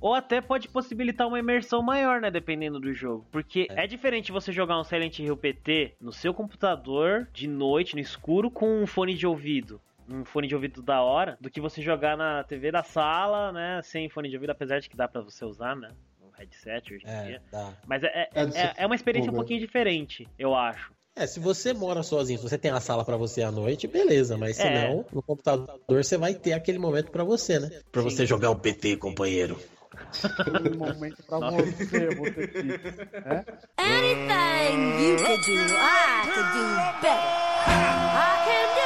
Ou até pode possibilitar uma imersão maior, né? Dependendo do jogo. Porque é, diferente você jogar um Silent Hill PT no seu computador, de noite, no escuro, com um fone de ouvido. Um fone de ouvido da hora, do que você jogar na TV da sala, né? Sem fone de ouvido, apesar de que dá pra você usar, né? No headset hoje em É, dia. dá. Mas é, é, É, é, é uma experiência um Pô, pouquinho diferente, eu acho. É, se você mora sozinho, se você tem a sala pra você à noite, beleza, mas se É. não, no computador você vai ter aquele momento pra você, né? Pra Sim. você jogar o PT, companheiro. Um momento pra você, você. Né? Anything you could do, I could do better. I can do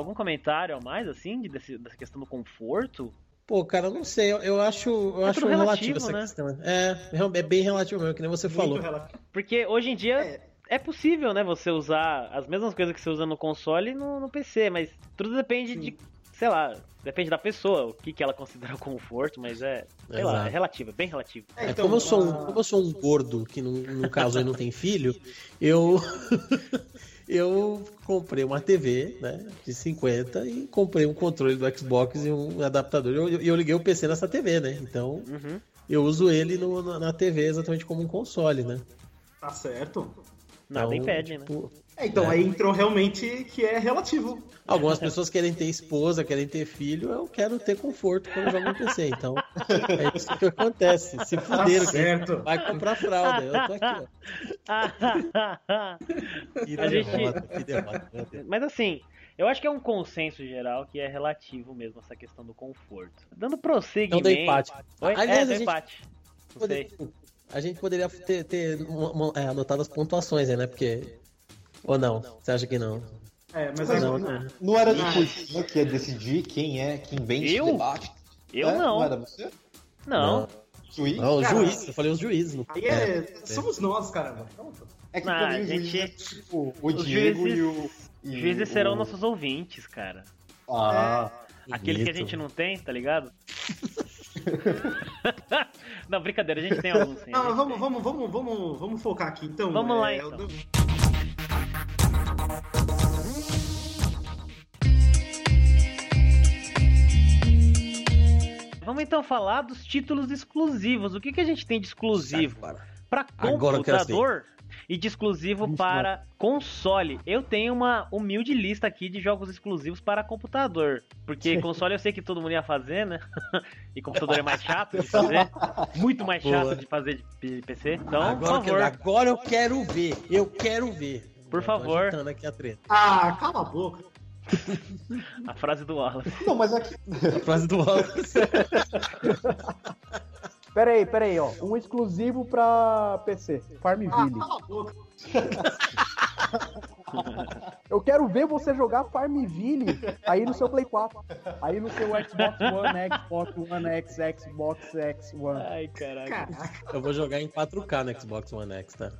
Algum comentário a mais, assim, de, desse- dessa questão do conforto? Pô, cara, eu não sei, eu, eu acho, eu É acho relativo, relativo, essa né? questão. É, é bem relativo mesmo, que nem você falou. Muito relativo. Porque hoje em dia É. é. possível, né, você usar as mesmas coisas que você usa no console no, no PC, mas tudo depende de, sei lá, depende da pessoa, o que, que ela considera conforto, mas é, sei lá, é relativo, é bem relativo. É, É, então, como, eu sou um, a- como eu sou um gordo, que no, no caso aí não tem filho, eu. eu comprei uma TV, né, de 50 e comprei um controle do Xbox e um adaptador. E eu, eu liguei o PC nessa TV, né? Então Uhum. eu uso ele no- na, na TV exatamente como um console, né? Tá certo. Nada Então, impede, né? É, então, É. aí entrou realmente que é relativo. Algumas pessoas querem ter esposa, querem ter filho, eu quero ter conforto quando jogo no PC. Então, é isso que acontece. Se Tá fuderam, quer- certo. vai comprar fralda. Eu tô aqui, ó. Que A gente- derrota, que derrota. mas assim, eu acho que é um consenso geral que é relativo mesmo essa questão do conforto. Dando prosseguimento... Então deu empate. Oi? Aliás, é, a deu gente- empate. Não sei. Poder- A gente poderia ter, ter uma- uma- é, anotado as pontuações aí, né? Porque Ou não? Você acha que não? É, mas é, Não, não, né? Não era tipo né, que ia decidir quem é, quem vence Eu? o debate? Eu É? não. Não era você? Não. Juiz? Não, Cara, juízes, eu falei os juízes. não- Aí é, somos nós, caramba. Pronto. É que Ah, pra mim o gente, juiz é tipo o os Diego juízes- e o. e Os juízes o- serão nossos ouvintes, cara. Ah, Aqueles que a gente não tem, tá ligado? não, brincadeira, a gente tem alguns sim. a Não, gente mas vamos, tem. vamos, vamos, vamos, vamos focar aqui. Então, Vamos lá, é, então. eu- Vamos então falar dos títulos exclusivos. O que, que a gente tem de exclusivo para eu computador e de exclusivo Vixe, para console? Eu tenho uma humilde lista aqui de jogos exclusivos para computador. Porque console eu sei que todo mundo ia fazer, né? e computador é mais chato de fazer. Muito mais chato de fazer de PC. Então, agora, por eu quero, favor. agora eu quero ver. Eu quero ver. Por favor. aqui a treta. Ah, cala a boca. A frase do Wallace. Não, mas é que. A frase do Wallace. Pera aí, pera aí, ó. Um exclusivo pra PC. Ah, Farmville. cala a boca. Eu quero ver você jogar Farmville aí no seu Play 4. Aí no seu Xbox One, Xbox One X, Xbox X One. Ai, caraca. Caraca. Eu vou jogar em 4K no Xbox One X, tá?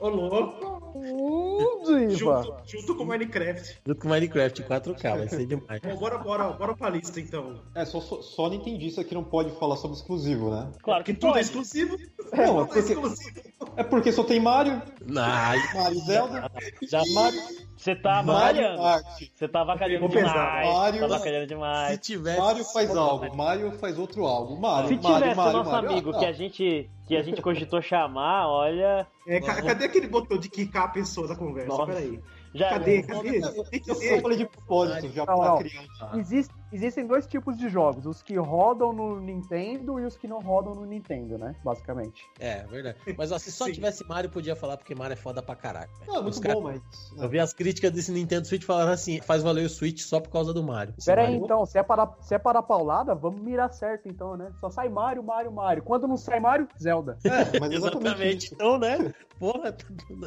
Ô, louco. Uh, diva. Junto, junto com Minecraft. Junto com Minecraft em 4K, vai ser demais. Bom, bora, bora, bora pra lista, então. É, só, só, só Nintendista que não pode falar sobre exclusivo, né? Claro Que que tudo é exclusivo. Não, é Tudo é porque, exclusivo. é porque só tem Mario, Ai, Mario Zelda, já Mario, Você tá. Arte. Você tá avacalhando demais. Mario- Tá avacalhando se demais. tivesse. Mario faz algo, Mario faz outro algo. Mario, Se Mario, tivesse Mario, o nosso Mario. amigo Ah, que a gente que a gente cogitou chamar, olha, É, ca- cadê aquele botão de quicar a pessoa da conversa? Nossa. Peraí. já Cadê? Cadê? Eu, Tem que eu só ter. falei de propósito já pra um Existe- existem dois tipos de jogos, os que rodam no Nintendo e os que não rodam no Nintendo, né? Basicamente. É, verdade. Mas ó, se só tivesse Mario, podia falar porque Mario é foda pra caraca. Não, é Os muito caras- bom, mas. Eu vi as críticas desse Nintendo Switch falando assim: faz valer o Switch só por causa do Mario. Esse Pera aí, Mario- então, se é, para, se é para a paulada, vamos mirar certo, então, né? Só sai Mario, Mario, Mario. Quando não sai Mario, Zelda. É, mas exatamente Exatamente. isso. Então, né? Porra,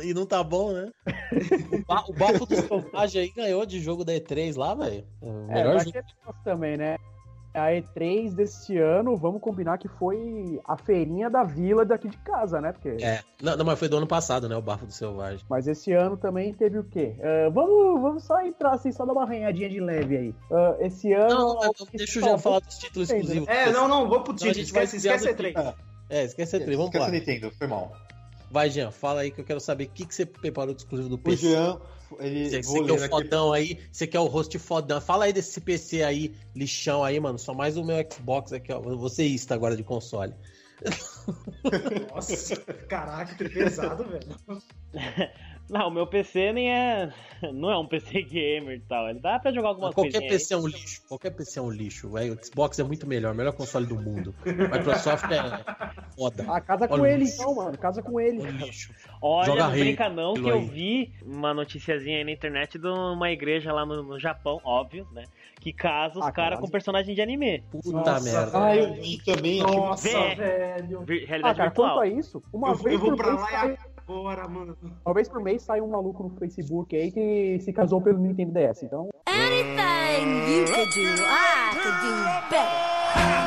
e não tá bom, né? O, ba o Bafo do Selvagem aí ganhou de jogo da E3 lá, velho. É É, melhor jogo. ter negócio também, né? A E3 desse ano, vamos combinar que foi a feirinha da vila daqui de casa, né? Porque... É. Não, não, mas foi do ano passado, né? O Bafo do Selvagem. Mas esse ano também teve o quê? Ah, vamos, vamos só entrar assim, só dar uma arranhadinha de leve aí. Ah, esse ano. Não, não, mas o que deixa eu já falar dos títulos exclusivos. É, não, não, vou pro Então a título. gente vai Esquece, esquece desviar E3. É, esquece a E3, vamos Esquece lá. a Nintendo, foi mal. Vai, Jean, fala aí que eu quero saber o que, que você preparou de exclusivo do O PC. Jean, ele. Você, vou você que é o ler aqui. fodão aí, você que é o host fodão. Fala aí desse PC aí, lixão aí, mano. Só mais o meu Xbox aqui, ó. Você está agora de console. Nossa, caraca, que pesado, velho. Não, o meu PC nem é. Não é um PC gamer e tal. Ele dá pra jogar algumas Qualquer coisinhas. aí. PC é um lixo. Qualquer PC é um lixo. velho. O Xbox é muito melhor, melhor console do mundo. Microsoft é foda. Ah, casa com Olha ele isso. então, mano. Casa com ele. É lixo. Olha, Joga não rei, brinca não, que aquilo eu aí. vi uma noticiazinha aí na internet de uma igreja lá no, no Japão, óbvio, né? Que casa os Ah, caras com personagem de anime. Puta Nossa, merda. Ah, eu vi também. Nossa, velho. Vir- Ah, Realidade cara, virtual. quanto a isso, uma Eu, vez eu vou por pra mês lá e mano. uma vez por mês sai um maluco no Facebook aí que se casou pelo Nintendo DS. Então, Anything you could do, I could do better.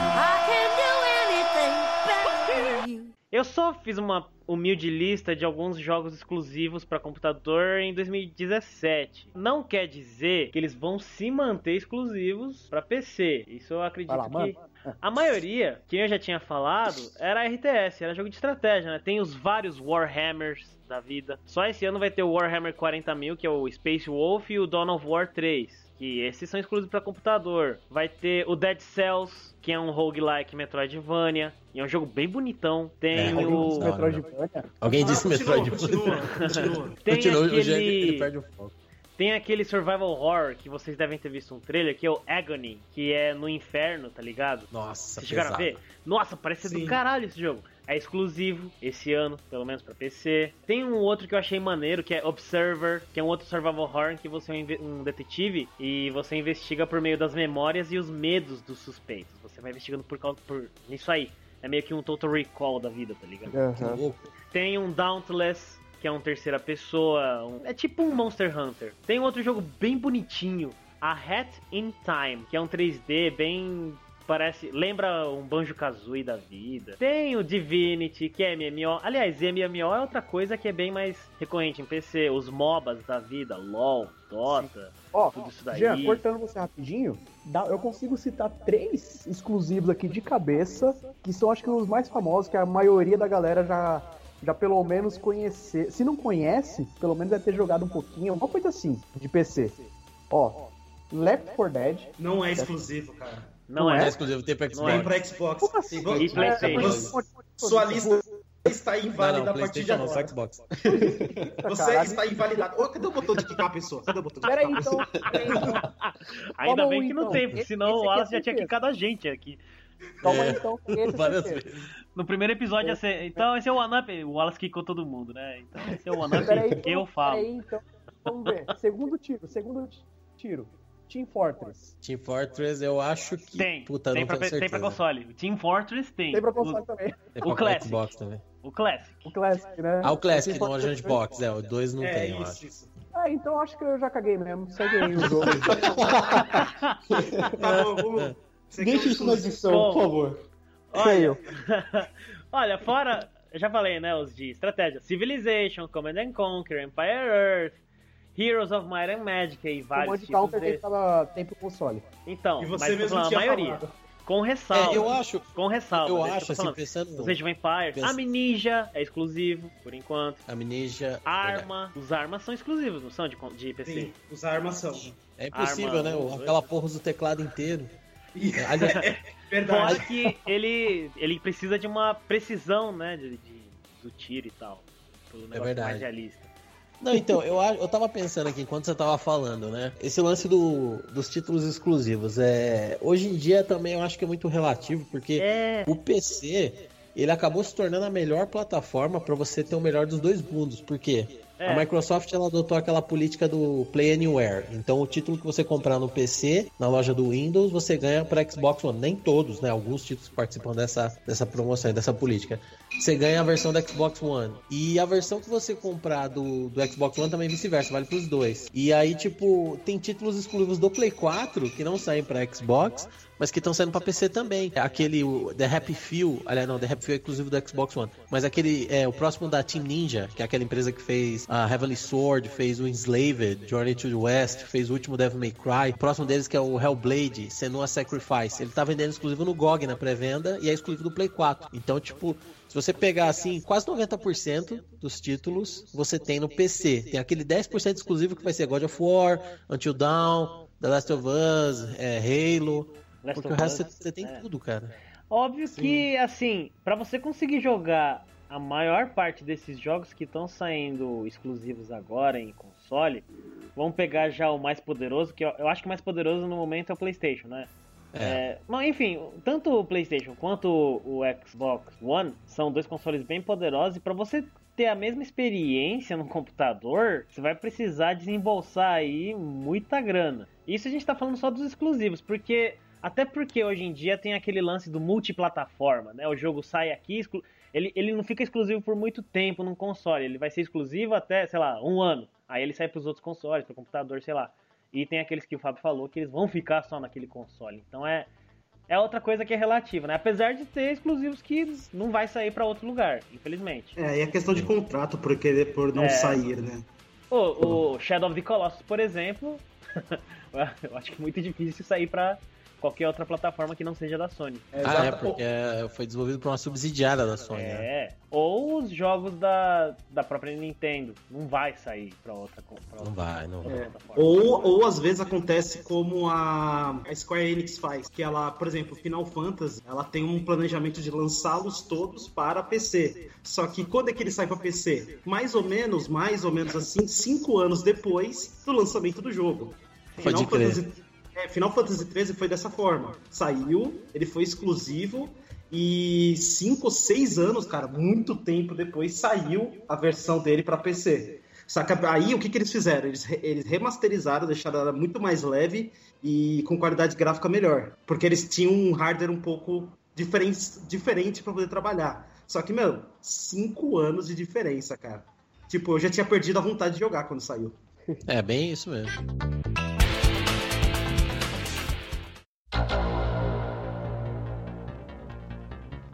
Eu só fiz uma humilde lista de alguns jogos exclusivos para computador em 2017. Não quer dizer que eles vão se manter exclusivos para PC. Isso eu acredito lá, que mano. a maioria, que eu já tinha falado, era RTS, era jogo de estratégia, né? Tem os vários Warhammers da vida. Só esse ano vai ter o Warhammer 40 mil, que é o Space Wolf, e o Dawn of War 3. Que esses são exclusivos para computador. Vai ter o Dead Cells, que é um roguelike Metroidvania. E é um jogo bem bonitão. Tem É, alguém o. disse não. Metroidvania. Alguém Ah, disse continua, Metroid. Continua, continua. Tem Continua, o Jean, ele aquele. perde o foco. Tem aquele survival horror que vocês devem ter visto um trailer, que é o Agony, que é no inferno, tá ligado? Nossa, Vocês chegaram a pesado. ver? Nossa, parece Sim. do caralho esse jogo. É exclusivo esse ano, pelo menos pra PC. Tem um outro que eu achei maneiro, que é Observer, que é um outro survival horror que você é um um detetive e você investiga por meio das memórias e os medos dos suspeitos. Você vai investigando por causa por isso aí. É meio que um Total Recall da vida, tá ligado? Louco. Tem um Dauntless, que é um terceira pessoa. um- é tipo um Monster Hunter. Tem um outro jogo bem bonitinho, A Hat in Time, que é um 3D bem. Parece. Lembra um Banjo Kazooie da vida. Tem o Divinity, que é MMO. Aliás, MMO é outra coisa que é bem mais recorrente em PC. Os MOBAs da vida, LOL, Dota. Ó, Tudo isso daí. Jean, cortando você rapidinho, eu consigo citar três exclusivos aqui de cabeça, que são acho que os mais famosos, que a maioria da galera já, já pelo menos conhecer. Se não conhece, pelo menos deve ter jogado um pouquinho, uma coisa assim, de PC. Ó, Left 4 Dead. Não é exclusivo, cara. Não, Não é. É exclusivo, tem pra Não Tem Xbox. pra Xbox. Como assim? E PlayStation. Sua lista está Não, inválida não, a partir de PlayStation não, só agora. Xbox. Você Caralho. está invalidado. Ô, cadê o botão de quicar a pessoa? Cadê o botão de Pera aí, quicar a então. pessoa? Pera aí, então. Ainda Toma bem um, que não então. tem, porque senão o aqui é Wallace já tinha quicado a gente aqui. Toma É. então. Esse é Várias certeza. vezes. No primeiro episódio ia ser. Então esse é o One Up. O Wallace quicou todo mundo, né? Então esse é o One Up. Pera aí, então, eu falo. Pera aí, então. Vamos ver. Segundo tiro, segundo tiro. Team Fortress. Team Fortress, eu acho que. Tem. Puta, tem, não pra, tem pra console. O Team Fortress tem. Tem pra console também. Tem o pra Classic. Xbox também. O, o Classic. O Classic, né? Ah, o Classic, não o Fortress Orange Box, é, o 2 não É tem, eu isso, acho. isso. Ah, então acho que eu já caguei mesmo. Segue aí o jogo. Tá bom, vamos. Deixa isso na edição, Bom. por favor. Feio. Olha, fora. Eu já falei, né? Os de estratégia: Civilization, Command and Conquer, Empire Earth, Heroes of Might and Magic e O vários Mod tipos Counter de... tava tempo console. Então, E você mas mesmo a maioria. falado. Com ressalva. É, eu acho, Com ressalva. eu né, acho, assim, pensando Os Age of Empires. Pensa- Amnesia é exclusivo, por enquanto. Amnesia. Arma. Os armas são exclusivos, não são de, de PC? Sim, os armas são. É impossível, Arma, né? um, Aquela porra usa o teclado inteiro. É, aliás, Verdade. Fora que ele, ele precisa de uma precisão, né? De, de- do tiro e tal. Pelo negócio É verdade. mais realista. Não, então, eu, eu tava pensando aqui enquanto você tava falando, né? Esse lance do, dos títulos exclusivos. É, hoje em dia também eu acho que é muito relativo, porque É. o PC ele acabou se tornando a melhor plataforma para você ter o melhor dos dois mundos. Por quê? É. A Microsoft ela adotou aquela política do Play Anywhere. Então, o título que você comprar no PC, na loja do Windows, você ganha para Xbox One. Nem todos, né? Alguns títulos participam dessa, dessa promoção, dessa política. Você ganha a versão da Xbox One. E a versão que você comprar do, do Xbox One também vice-versa, vale pros dois. E aí, tipo, tem títulos exclusivos do Play 4 que não saem para Xbox, mas que estão saindo para PC também. Aquele o The Happy Few, aliás, não, The Happy Few é exclusivo do Xbox One, mas aquele é o próximo da Team Ninja, que é aquela empresa que fez a Heavenly Sword, fez o Enslaved, Journey to the West, fez o último Devil May Cry. O próximo deles que é o Hellblade, Senua Sacrifice. Ele tá vendendo exclusivo no GOG na pré-venda e é exclusivo do Play 4. Então, tipo, se você pegar assim, quase 90% dos títulos você tem no PC. Tem aquele 10% exclusivo que vai ser God of War, Until Dawn, The Last of Us, é, Halo. Last Porque o resto Us, você tem é. tudo, cara. Óbvio que, assim, pra você conseguir jogar a maior parte desses jogos que estão saindo exclusivos agora em console, vamos pegar já o mais poderoso, que eu, eu acho que o mais poderoso no momento é o PlayStation, né? É, mas enfim, tanto o PlayStation quanto o Xbox One são dois consoles bem poderosos e para você ter a mesma experiência no computador, você vai precisar desembolsar aí muita grana. Isso a gente tá falando só dos exclusivos, porque até porque hoje em dia tem aquele lance do multiplataforma, né? O jogo sai aqui, exclu- ele, ele não fica exclusivo por muito tempo num console, ele vai ser exclusivo até, sei lá, um ano. Aí ele sai pros outros consoles, pro computador, sei lá. E tem aqueles que o Fábio falou que eles vão ficar só naquele console. Então é é outra coisa que é relativa, né? Apesar de ter exclusivos que não vai sair pra outro lugar, infelizmente. É, e a questão de contrato por, querer, por não É. sair, né? O, o Shadow of the Colossus, por exemplo, eu acho que é muito difícil sair pra qualquer outra plataforma que não seja da Sony. Ah, é, porque é, foi desenvolvido por uma subsidiária da Sony. né? É. Ou os jogos da, da própria Nintendo. Não vai sair pra outra, pra outra, Não vai, não vai. É. plataforma. Ou, ou às vezes acontece como a, a Square Enix faz, que ela, por exemplo, Final Fantasy, ela tem um planejamento de lançá-los todos para PC. Só que quando é que ele sai para PC? Mais ou menos, mais ou menos assim, cinco anos depois do lançamento do jogo. Pode crer. Fantasy, é, Final Fantasy XIII foi dessa forma. Saiu, ele foi exclusivo e cinco, seis anos, cara, muito tempo depois saiu a versão dele para PC. Só que aí o que, que eles fizeram? Eles, eles remasterizaram, deixaram ela muito mais leve e com qualidade gráfica melhor. Porque eles tinham um hardware um pouco diferente, diferente para poder trabalhar. Só que, meu, cinco anos de diferença, cara. Tipo, eu já tinha perdido a vontade de jogar quando saiu. É bem isso mesmo.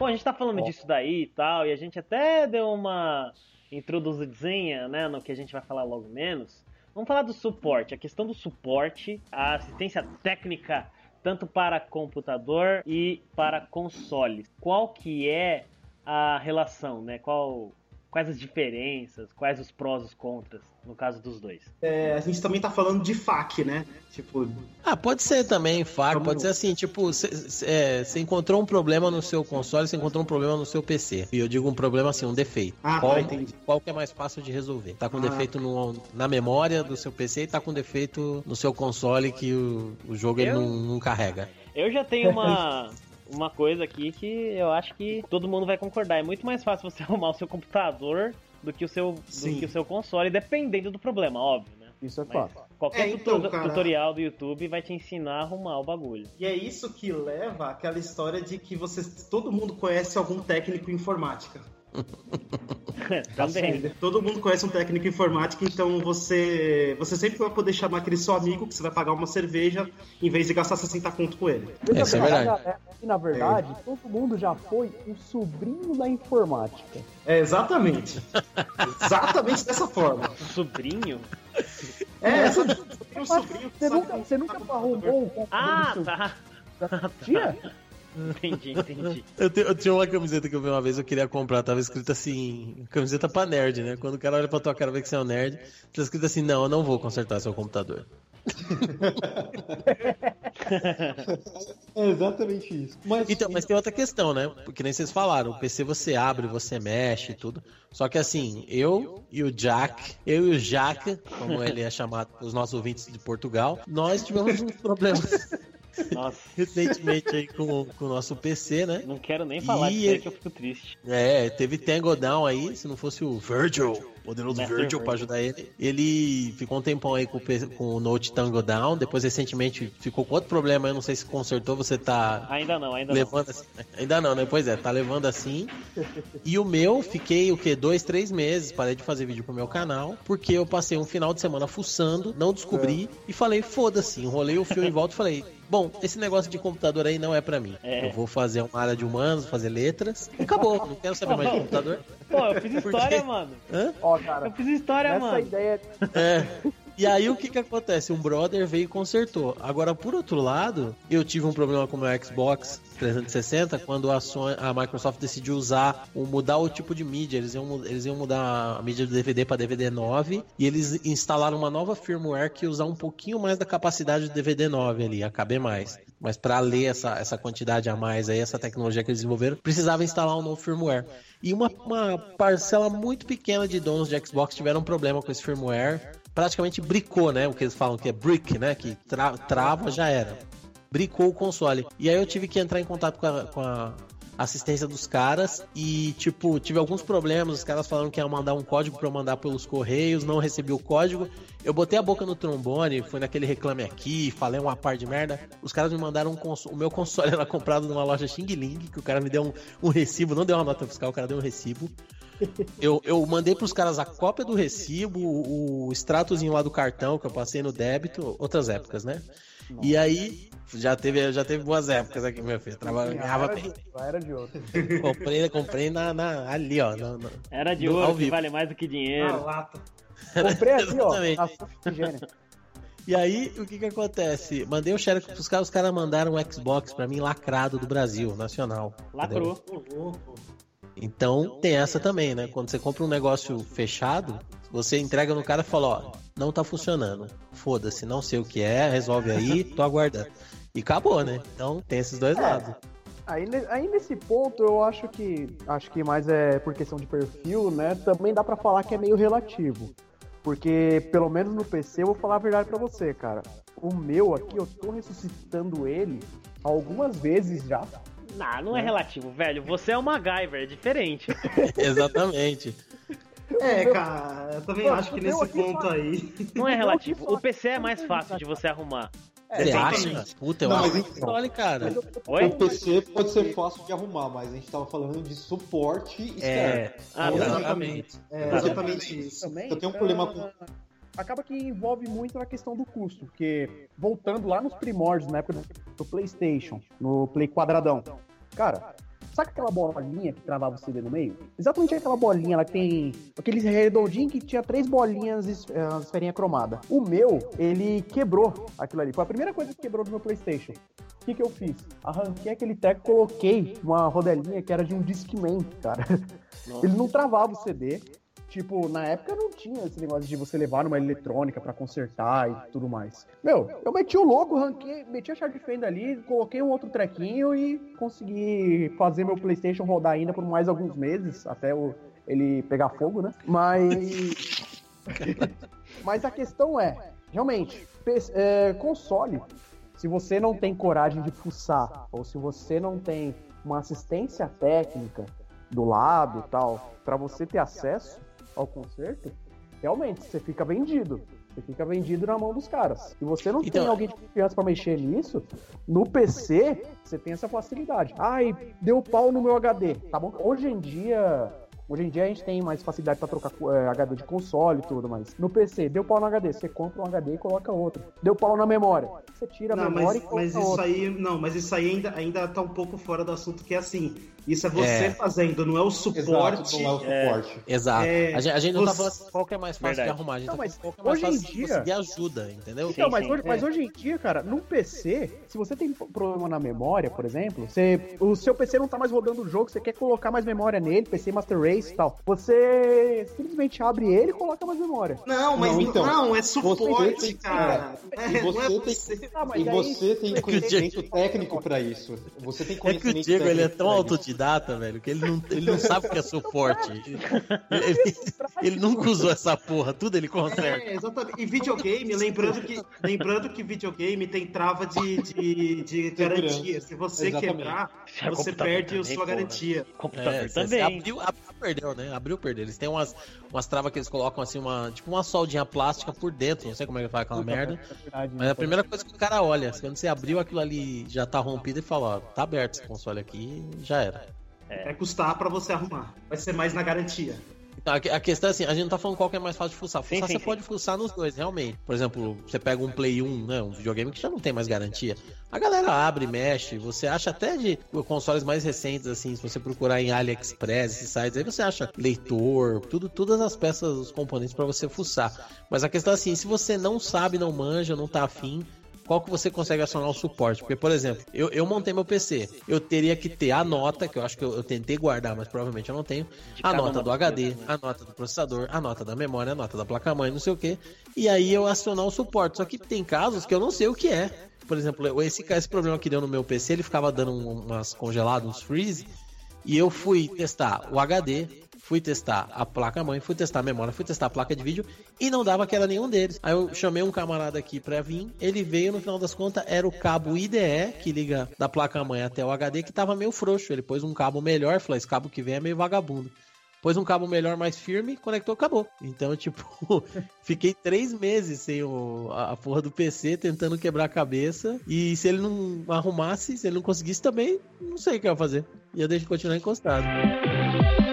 Bom, a gente tá falando disso daí e tal, e a gente até deu uma introduzidinha, né, no que a gente vai falar logo menos. Vamos falar do suporte, a questão do suporte, a assistência técnica tanto para computador e para consoles. Qual que é a relação, né? Qual, quais as diferenças, quais os prós e os contras no caso dos dois? É, a gente também tá falando de FAQ, né? Tipo, Ah, pode ser também, FAC, Vamos- pode ser assim, tipo, você encontrou um problema no seu console, você encontrou um problema no seu PC. E eu digo um problema assim, um defeito. Ah, qual, tá, entendi. qual que é mais fácil de resolver? Tá com Ah. defeito no- na memória do seu PC e tá com defeito no seu console que o, o jogo ele não, não carrega. Eu já tenho uma, uma coisa aqui que eu acho que todo mundo vai concordar. É muito mais fácil você arrumar o seu computador do que o seu, do Sim. que o seu console, dependendo do problema, óbvio, né? Isso é Mas fato. qualquer É, então, tuto- cara. tutorial do YouTube vai te ensinar a arrumar o bagulho. E é isso que leva àquela história de que você, todo mundo conhece algum técnico em informática. Também. Todo mundo conhece um técnico em informática, então você, você sempre vai poder chamar aquele seu amigo que você vai pagar uma cerveja em vez de gastar 60 conto com ele. Isso é verdade. galera, E na verdade, todo mundo já foi o sobrinho da informática. É exatamente. exatamente dessa forma. Sobrinho? É, essa um sobrinho que Você nunca, você tá nunca arrumou um computador Ah, seu tá. Tinha? Entendi, entendi. Eu, te- eu tinha uma camiseta que eu vi uma vez, eu queria comprar, tava escrito assim, camiseta pra nerd, né? Quando o cara olha pra tua cara e vê que você é um nerd, tá escrito assim, não, eu não vou consertar seu computador. É exatamente isso. Mas, Então, mas tem outra questão, né? Porque nem vocês falaram, o PC você abre, você mexe e tudo. Só que assim, eu e o Jack, eu e o Jack, como ele é chamado os nossos ouvintes de Portugal, nós tivemos uns problemas Nossa, recentemente aí com, com o nosso PC, né? não quero nem falar Ih, disso aí que eu fico triste. É, teve Tango Down aí, se não fosse o Virgil, poderoso Master Virgil Virgil. pra ajudar ele. Ele ficou um tempão aí com com o Note Tango Down, depois recentemente ficou com outro problema, eu não sei se consertou, você tá Ainda não, ainda não. levando assim. Ainda não, né? Pois é, tá levando assim. E o meu, fiquei o quê? Dois, três meses, parei de fazer vídeo pro meu canal, porque eu passei um final de semana fuçando, não descobri, e falei, foda-se, enrolei o fio em volta e falei, bom, esse negócio de computador aí não é pra mim. É. Eu vou fazer uma área de humanos, fazer letras, e acabou, não quero saber mais de computador. Pô, eu fiz Por história, quê? mano. Hã? Ó, Eu cara, fiz história, nessa mano. ideia. É. E aí o que que acontece? Um brother veio e consertou. Agora, por outro lado, eu tive um problema com o meu Xbox 360 quando a, Sony, a Microsoft decidiu usar, o- mudar o tipo de mídia. Eles iam, eles iam mudar a mídia do DVD para DVD 9 e eles instalaram uma nova firmware que usar um pouquinho mais da capacidade do DVD 9 ali, a mais. Mas para ler essa, essa quantidade a mais aí, essa tecnologia que eles desenvolveram, precisava instalar um novo firmware. E uma, uma parcela muito pequena de donos de Xbox tiveram um problema com esse firmware. Praticamente bricou, né? O que eles falam que é brick, né? Que tra- trava já era. Bricou o console. E aí eu tive que entrar em contato com a, com a assistência dos caras e, tipo, tive alguns problemas. Os caras falaram que ia mandar um código pra eu mandar pelos correios, não recebi o código. Eu botei a boca no trombone, fui naquele reclame aqui, falei uma par de merda. Os caras me mandaram um console. O meu console era comprado numa loja Xing Ling, que o cara me deu um, um recibo, não deu uma nota fiscal, o cara deu um recibo. Eu, eu mandei pros caras a cópia do recibo, o extratozinho lá do cartão que eu passei no débito, outras épocas, né? E aí, já teve, já teve boas épocas aqui, meu filho. Trabalhava, ganhava era, bem. era de outro. Comprei, comprei na, na- ali, ó. na- na- Era de No- ouro, que vale mais do que Na dinheiro. lata. Comprei ali, ó. E aí, o que que acontece? Mandei o xerox pros caras, os caras mandaram um Xbox pra mim lacrado do Brasil, nacional. entendeu? Lacrou. Louco. Então tem essa também, né? Quando você compra um negócio fechado, você entrega no cara e fala, ó, não tá funcionando. Foda-se, não sei o que é, resolve aí, tô aguardando. E acabou, né? Então tem esses dois lados. Aí, aí nesse ponto eu acho que acho que mais é por questão de perfil, né? Também dá pra falar que é meio relativo. Porque pelo menos no PC eu vou falar a verdade pra você, cara. O meu aqui eu tô ressuscitando ele algumas vezes já. Não, não é relativo, velho. Você é o MacGyver, é diferente. Exatamente. É, cara, eu também Mano, acho que nesse ponto aí. Não é relativo. O PC é mais fácil de você arrumar. Você exatamente. acha? Puta, eu Não, acho mas que então- olha, cara. Oi? O PC pode ser fácil de arrumar, mas a gente tava falando de suporte externo. É, Ah, Então, tá. exatamente. É exatamente isso. também. Eu tenho um problema com- Acaba que envolve muito a questão do custo, porque voltando lá nos primórdios, na época do PlayStation, no Play quadradão, cara, sabe aquela bolinha que travava o CD no meio? Exatamente aquela bolinha, ela tem aquele redondinho que tinha três bolinhas, es- eh, esferinha cromada. O meu, ele quebrou aquilo ali. Foi a primeira coisa que quebrou do meu PlayStation. O que, que eu fiz? Arranquei aquele teco, coloquei uma rodelinha que era de um Discman, cara. Ele não travava o CD. Tipo, na época não tinha esse negócio de você levar numa eletrônica pra consertar e tudo mais. Meu, eu meti o louco, ranquei, meti a chave de fenda ali, coloquei um outro trequinho e consegui fazer meu PlayStation rodar ainda por mais alguns meses, até o- ele pegar fogo, né? Mas. Mas a questão é, realmente, é, console, se você não tem coragem de fuçar, ou se você não tem uma assistência técnica do lado tal, pra você ter acesso ao concerto, realmente você fica vendido. Você fica vendido na mão dos caras. Se você não Então- tem alguém de confiança pra mexer nisso, no PC você tem essa facilidade. Ai, deu pau no meu HD. Tá bom? Hoje em dia. Hoje em dia a gente tem mais facilidade pra trocar eh, HD de console e tudo, mas no PC, deu pau no HD, você compra um HD e coloca outro. Deu pau na memória, você tira a Não, memória mas, e coloca mas isso outra. aí, não, mas isso aí ainda, ainda tá um pouco fora do assunto, que é assim, isso é você É. fazendo, não é o Exato, suporte. não é o suporte. Exato. É, a, gente, a gente não tá você- falando qual que é mais fácil Verdade. de arrumar, a gente Não, tá mas falando qual que é mais hoje em dia- conseguir ajuda, entendeu? Então, Sim, mas, sim. hoje, mas É. hoje em dia, cara, no PC, se você tem problema na memória, por exemplo, você, o seu PC não tá mais rodando o jogo, você quer colocar mais memória nele, PC Master Race e tal, você simplesmente abre ele e coloca mais memória. Não, mas Não, não, então, é você suporte, tem- cara. E É, não é você tem, você. Ah, mas e aí- você tem que o conhecimento técnico pra isso. Você tem É que conhecimento o Diego ele é tão pra autodidata, velho, que ele não, ele não sabe o que é suporte. Ele, ele- ele nunca usou essa porra, tudo ele conserta. É, exatamente. E videogame, lembrando que, lembrando que videogame tem trava de, de, de garantia. Se você Exatamente. quebrar, Já você perde a também, sua porra. garantia. Computador É, também. abriu, abriu, perdeu, né? Abriu, perdeu. Eles têm umas, umas travas que eles colocam assim, uma, tipo uma soldinha plástica por dentro, não sei como é que faz aquela merda. É verdade, Mas né? a primeira coisa que o cara olha, quando você abriu aquilo ali já tá rompido e fala, ó, tá aberto esse console aqui, já era. Vai custar pra você arrumar. Vai ser mais na garantia. A, que- a questão é assim, a gente não tá falando qual que é mais fácil de fuçar. Sim, Fuçar sim, você sim. pode fuçar nos dois, realmente. Por exemplo, você pega um Play 1, né, um videogame que já não tem mais garantia. A galera abre, mexe, você acha até de consoles mais recentes, assim, se você procurar em AliExpress, esses sites, aí você acha leitor, tudo, todas as peças, os componentes pra você fuçar. Mas a questão é assim, se você não sabe, não manja, não tá afim, qual que você consegue acionar o suporte? Porque, por exemplo, eu, eu montei meu PC. Eu teria que ter a nota, que eu acho que eu, eu tentei guardar, mas provavelmente eu não tenho. De A nota do HD, a nota do processador, a nota da memória, a nota da placa-mãe, não sei o que. E aí eu acionar o suporte. Só que tem casos que eu não sei o que é. Por exemplo, esse, esse problema que deu no meu PC, ele ficava dando um- umas congeladas, uns freeze. E eu fui testar o HD, fui testar a placa-mãe, fui testar a memória, fui testar a placa de vídeo e não dava que era nenhum deles. Aí eu chamei um camarada aqui pra vir, ele veio, no final das contas, era o cabo IDE que liga da placa-mãe até o HD que tava meio frouxo. Ele pôs um cabo melhor, falou: esse cabo que vem é meio vagabundo. Pôs um cabo melhor, mais firme, conectou, acabou. Então, tipo, fiquei três meses sem o, a, porra do PC tentando quebrar a cabeça. E se ele não arrumasse, se ele não conseguisse também, não sei o que eu ia fazer. Ia deixar continuar encostado. Bom,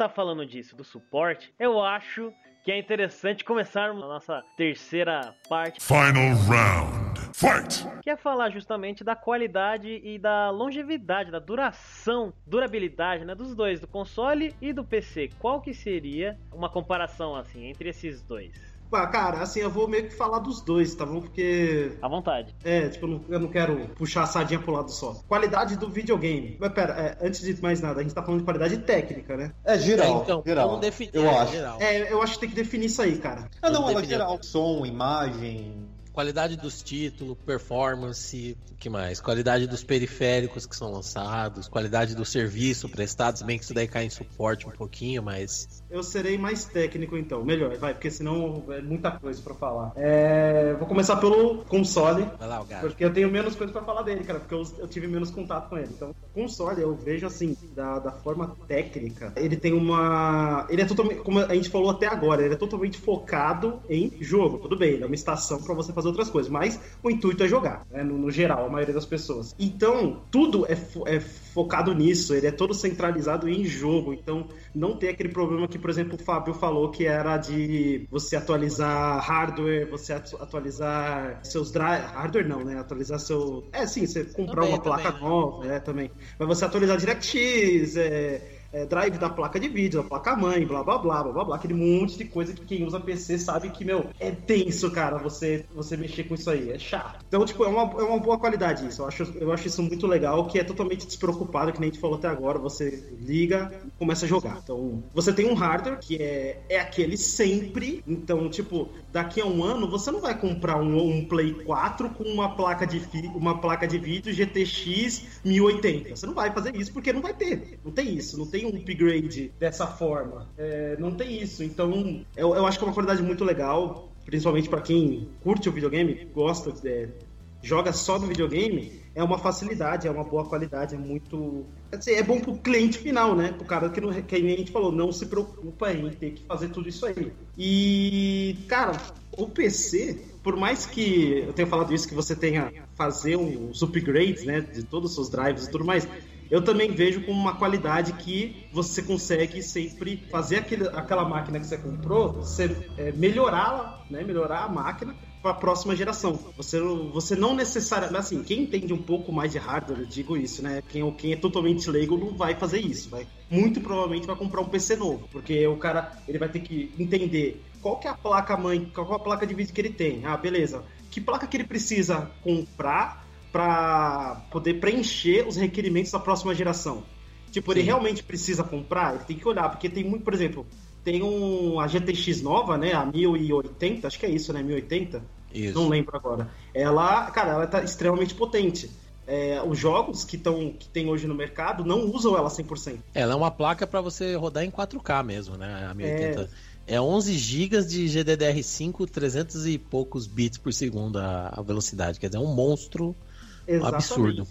então já que a gente tá falando disso, do suporte, eu acho que é interessante começarmos a nossa terceira parte, Final round. Fight! que é falar justamente da qualidade e da longevidade, da duração, durabilidade, né, dos dois, do console e do PC. Qual que seria uma comparação assim entre esses dois? Ah, cara, assim, eu vou meio que falar dos dois, tá bom? Porque À vontade. É, tipo, eu não, eu não quero puxar a sardinha pro lado só. Qualidade do videogame. Mas pera, é, antes de mais nada, a gente tá falando de qualidade técnica, né? É geral, então, geral. vamos definir. eu é, acho. Geral. É, eu acho que tem que definir isso aí, cara. Ah, não, ela é geral. Som, imagem. qualidade dos títulos, performance, o que mais? Qualidade dos periféricos que são lançados, qualidade do serviço prestado, se bem que isso daí cai em suporte um pouquinho, mas. Eu serei mais técnico então, melhor, vai, porque senão é muita coisa pra falar. É, Vou começar pelo console, Vai lá, o gato. porque eu tenho menos coisa pra falar dele, cara, porque eu, eu tive menos contato com ele. Então, console, eu vejo assim, da, da forma técnica, ele tem uma. Ele é totalmente, como a gente falou até agora, ele é totalmente focado em jogo. Tudo bem, ele é uma estação pra você fazer outras coisas, mas o intuito é jogar, né, no, no geral, a maioria das pessoas. Então, tudo é, é focado nisso, ele é todo centralizado em jogo. Então, não tem aquele problema que, por exemplo, o Fábio falou que era de você atualizar hardware, você atu- atualizar seus drive. Hardware não, né? Atualizar seu. É, sim, você comprar Também, uma placa também, né? nova, é, também. Mas você atualizar DirectX, é. É, drive da placa de vídeo, da placa mãe, blá blá blá blá blá aquele monte de coisa que quem usa PC sabe que, meu, é tenso, cara, você, você mexer com isso aí, é chato. Então, tipo, é uma, é uma boa qualidade isso. Eu acho, eu acho isso muito legal, que é totalmente despreocupado, que nem a gente falou até agora, você liga e começa a jogar. Então, você tem um hardware que é, é aquele sempre, então, tipo, daqui a um ano você não vai comprar um, um Play 4 com uma placa de, uma placa de vídeo GTX 1080. Você não vai fazer isso porque não vai ter. Não tem isso, não tem um upgrade dessa forma. É, não tem isso. Então, eu, eu acho que é uma qualidade muito legal, principalmente para quem curte o videogame, gosta, é, joga só no videogame, é uma facilidade, é uma boa qualidade, é muito. Dizer, é bom pro cliente final, né? Pro cara que, não, que a gente falou, não se preocupa em ter que fazer tudo isso aí. E, cara, o PC, por mais que eu tenha falado isso, que você tenha fazer os upgrades, né? De todos os seus drives e tudo mais. Eu também vejo como uma qualidade que você consegue sempre fazer aquele, aquela máquina que você comprou, você é, melhorá-la, né? Melhorar a máquina para a próxima geração. Você, você não necessariamente, assim, quem entende um pouco mais de hardware, eu digo isso, né? Quem, quem é totalmente leigo não vai fazer isso, vai muito provavelmente vai comprar um PC novo, porque o cara ele vai ter que entender qual que é a placa mãe, qual é a placa de vídeo que ele tem. Ah, beleza. Que placa que ele precisa comprar para poder preencher os requerimentos da próxima geração? Tipo, ele Sim. realmente precisa comprar? Ele tem que olhar, porque tem muito, por exemplo, tem um a GTX nova, né, a 1080, acho que é isso, né, 1080. Isso. Não lembro agora. Ela, cara, ela tá extremamente potente. É, os jogos que, tão, que tem hoje no mercado não usam ela 100%. Ela é uma placa para você rodar em 4K mesmo, né? A 1080. É, 11 GB de GDDR5, 300 e poucos bits por segundo a, a velocidade. Quer dizer, é um monstro absurdo.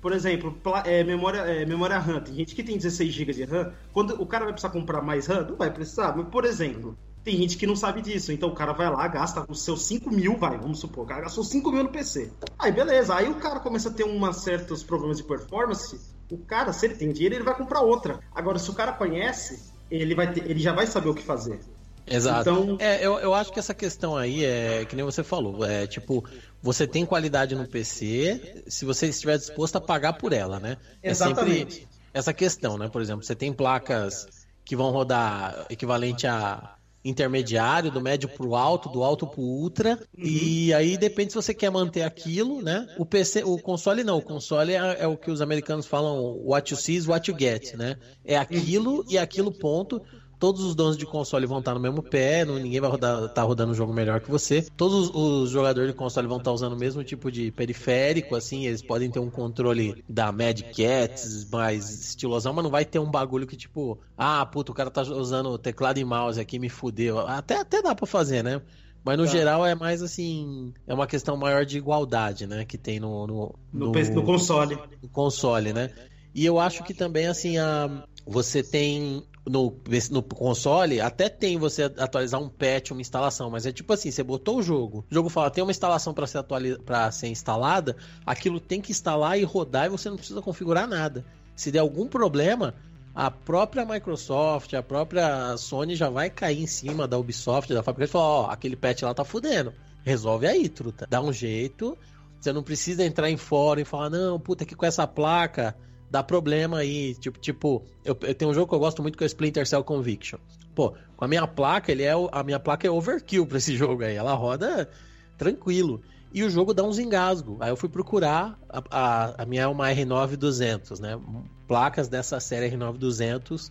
Por exemplo, é, memória, é, memória RAM. Tem gente que tem 16 GB de RAM. Quando o cara vai precisar comprar mais RAM, não vai precisar. Mas, por exemplo, tem gente que não sabe disso. Então o cara vai lá, gasta os seus 5 mil, vai, vamos supor. O cara gastou 5 mil no PC. Aí beleza. Aí o cara começa a ter uma certos problemas de performance. O cara, se ele tem dinheiro, ele vai comprar outra. Agora, se o cara conhece, ele, vai ter, ele já vai saber o que fazer. Exato. Então- É, eu, eu acho que essa questão aí é que nem você falou. É tipo, você tem qualidade no PC se você estiver disposto a pagar por ela, né? É sempre Exatamente. essa questão, né? Por exemplo, você tem placas que vão rodar equivalente a intermediário, do médio pro alto, do alto pro ultra, e aí depende se você quer manter aquilo, né? O PC, o console não, o console é, é o que os americanos falam what you see is what you get, né? É aquilo e aquilo ponto. Todos os donos de console vão estar no mesmo pé, não, ninguém vai rodar, tá rodando um jogo melhor que você. Todos os, jogadores de console vão estar usando o mesmo tipo de periférico, assim, eles podem ter um controle da Mad Cats mais estilosão, mas não vai ter um bagulho que tipo, ah, puta, o cara tá usando teclado e mouse aqui, me fudeu. Até, até dá pra fazer, né? Mas no Tá. geral é mais assim, é uma questão maior de igualdade, né? Que tem no, no, No, PC no console. no console, né? E eu acho que também, assim, a, você tem no, no console, até tem você atualizar um patch, uma instalação, mas é tipo assim, você botou o jogo, o jogo fala, tem uma instalação para ser, atualiz... pra ser instalada, aquilo tem que instalar e rodar e você não precisa configurar nada. Se der algum problema, a própria Microsoft, a própria Sony já vai cair em cima da Ubisoft, da fabricante e falar, ó, aquele patch lá tá fudendo. Resolve aí, truta. Dá um jeito. Você não precisa entrar em fórum e falar, não, puta, que com essa placa dá problema aí. Tipo, tipo eu, eu tenho um jogo que eu gosto muito que é o Splinter Cell Conviction. Pô, com a minha placa, ele é a minha placa é overkill pra esse jogo aí. Ela roda tranquilo. E o jogo dá uns engasgos. Aí eu fui procurar, a, a, a minha é uma R9200, né? Placas dessa série R9200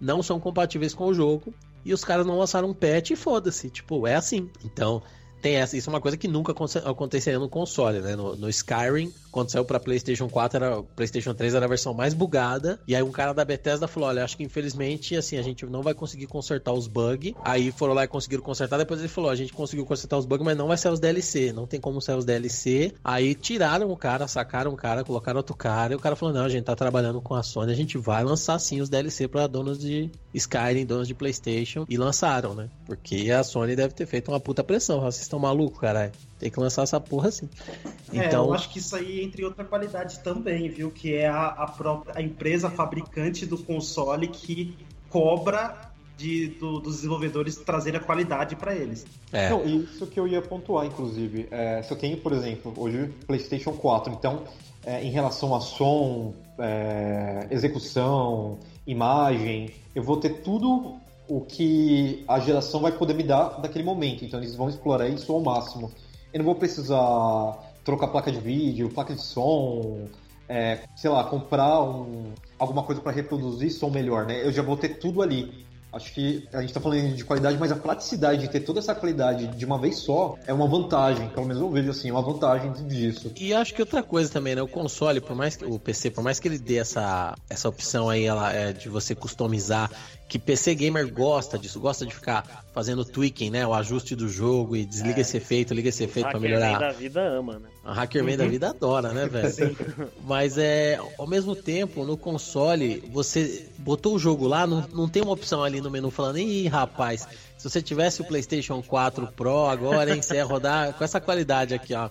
não são compatíveis com o jogo. E os caras não lançaram um patch e foda-se. Tipo, é assim. Então, tem essa, isso é uma coisa que nunca aconte- aconteceria no console, né? No, no Skyrim, quando saiu pra PlayStation 4, era, PlayStation 3 era a versão mais bugada. E aí um cara da Bethesda falou: olha, acho que infelizmente, assim, a gente não vai conseguir consertar os bugs. Aí foram lá e conseguiram consertar. Depois ele falou: a gente conseguiu consertar os bugs, mas não vai sair os DLC. Não tem como sair os DLC. Aí tiraram o cara, sacaram o cara, colocaram outro cara. E o cara falou: não, a gente tá trabalhando com a Sony, a gente vai lançar sim os DLC pra donos de Skyrim, donos de PlayStation. E lançaram, né? Porque a Sony deve ter feito uma puta pressão. Vocês estão malucos, caralho? Tem que lançar essa porra assim. É, Então, eu acho que isso aí entre outra qualidade também, viu? Que é a, a própria a empresa fabricante do console que cobra de, do- dos desenvolvedores trazerem a qualidade pra eles. é. Não, isso que eu ia pontuar, inclusive. É, se eu tenho, por exemplo, hoje PlayStation 4, então, é, em relação a som, é, execução, imagem, eu vou ter tudo o que a geração vai poder me dar naquele momento. Então, eles vão explorar isso ao máximo. Eu não vou precisar trocar placa de vídeo, placa de som, é, sei lá, comprar um, alguma coisa para reproduzir som melhor, né? Eu já vou ter tudo ali. Acho que a gente tá falando de qualidade, mas a praticidade de ter toda essa qualidade de uma vez só é uma vantagem. Pelo menos eu vejo assim, uma vantagem disso. E acho que outra coisa também, né? O console, por mais que o PC, por mais que ele dê essa, essa opção aí ela, é, de você customizar, que PC gamer gosta disso, gosta de ficar fazendo tweaking, né? O ajuste do jogo e desliga esse efeito, liga esse efeito pra Hackerman melhorar. da vida ama, né? A Hackerman da vida adora, né, velho? Mas é, ao mesmo tempo, no console, você botou o jogo lá, não, não tem uma opção ali no menu falando, ih, rapaz, se você tivesse o PlayStation 4 Pro agora, hein, você ia rodar com essa qualidade aqui, ó.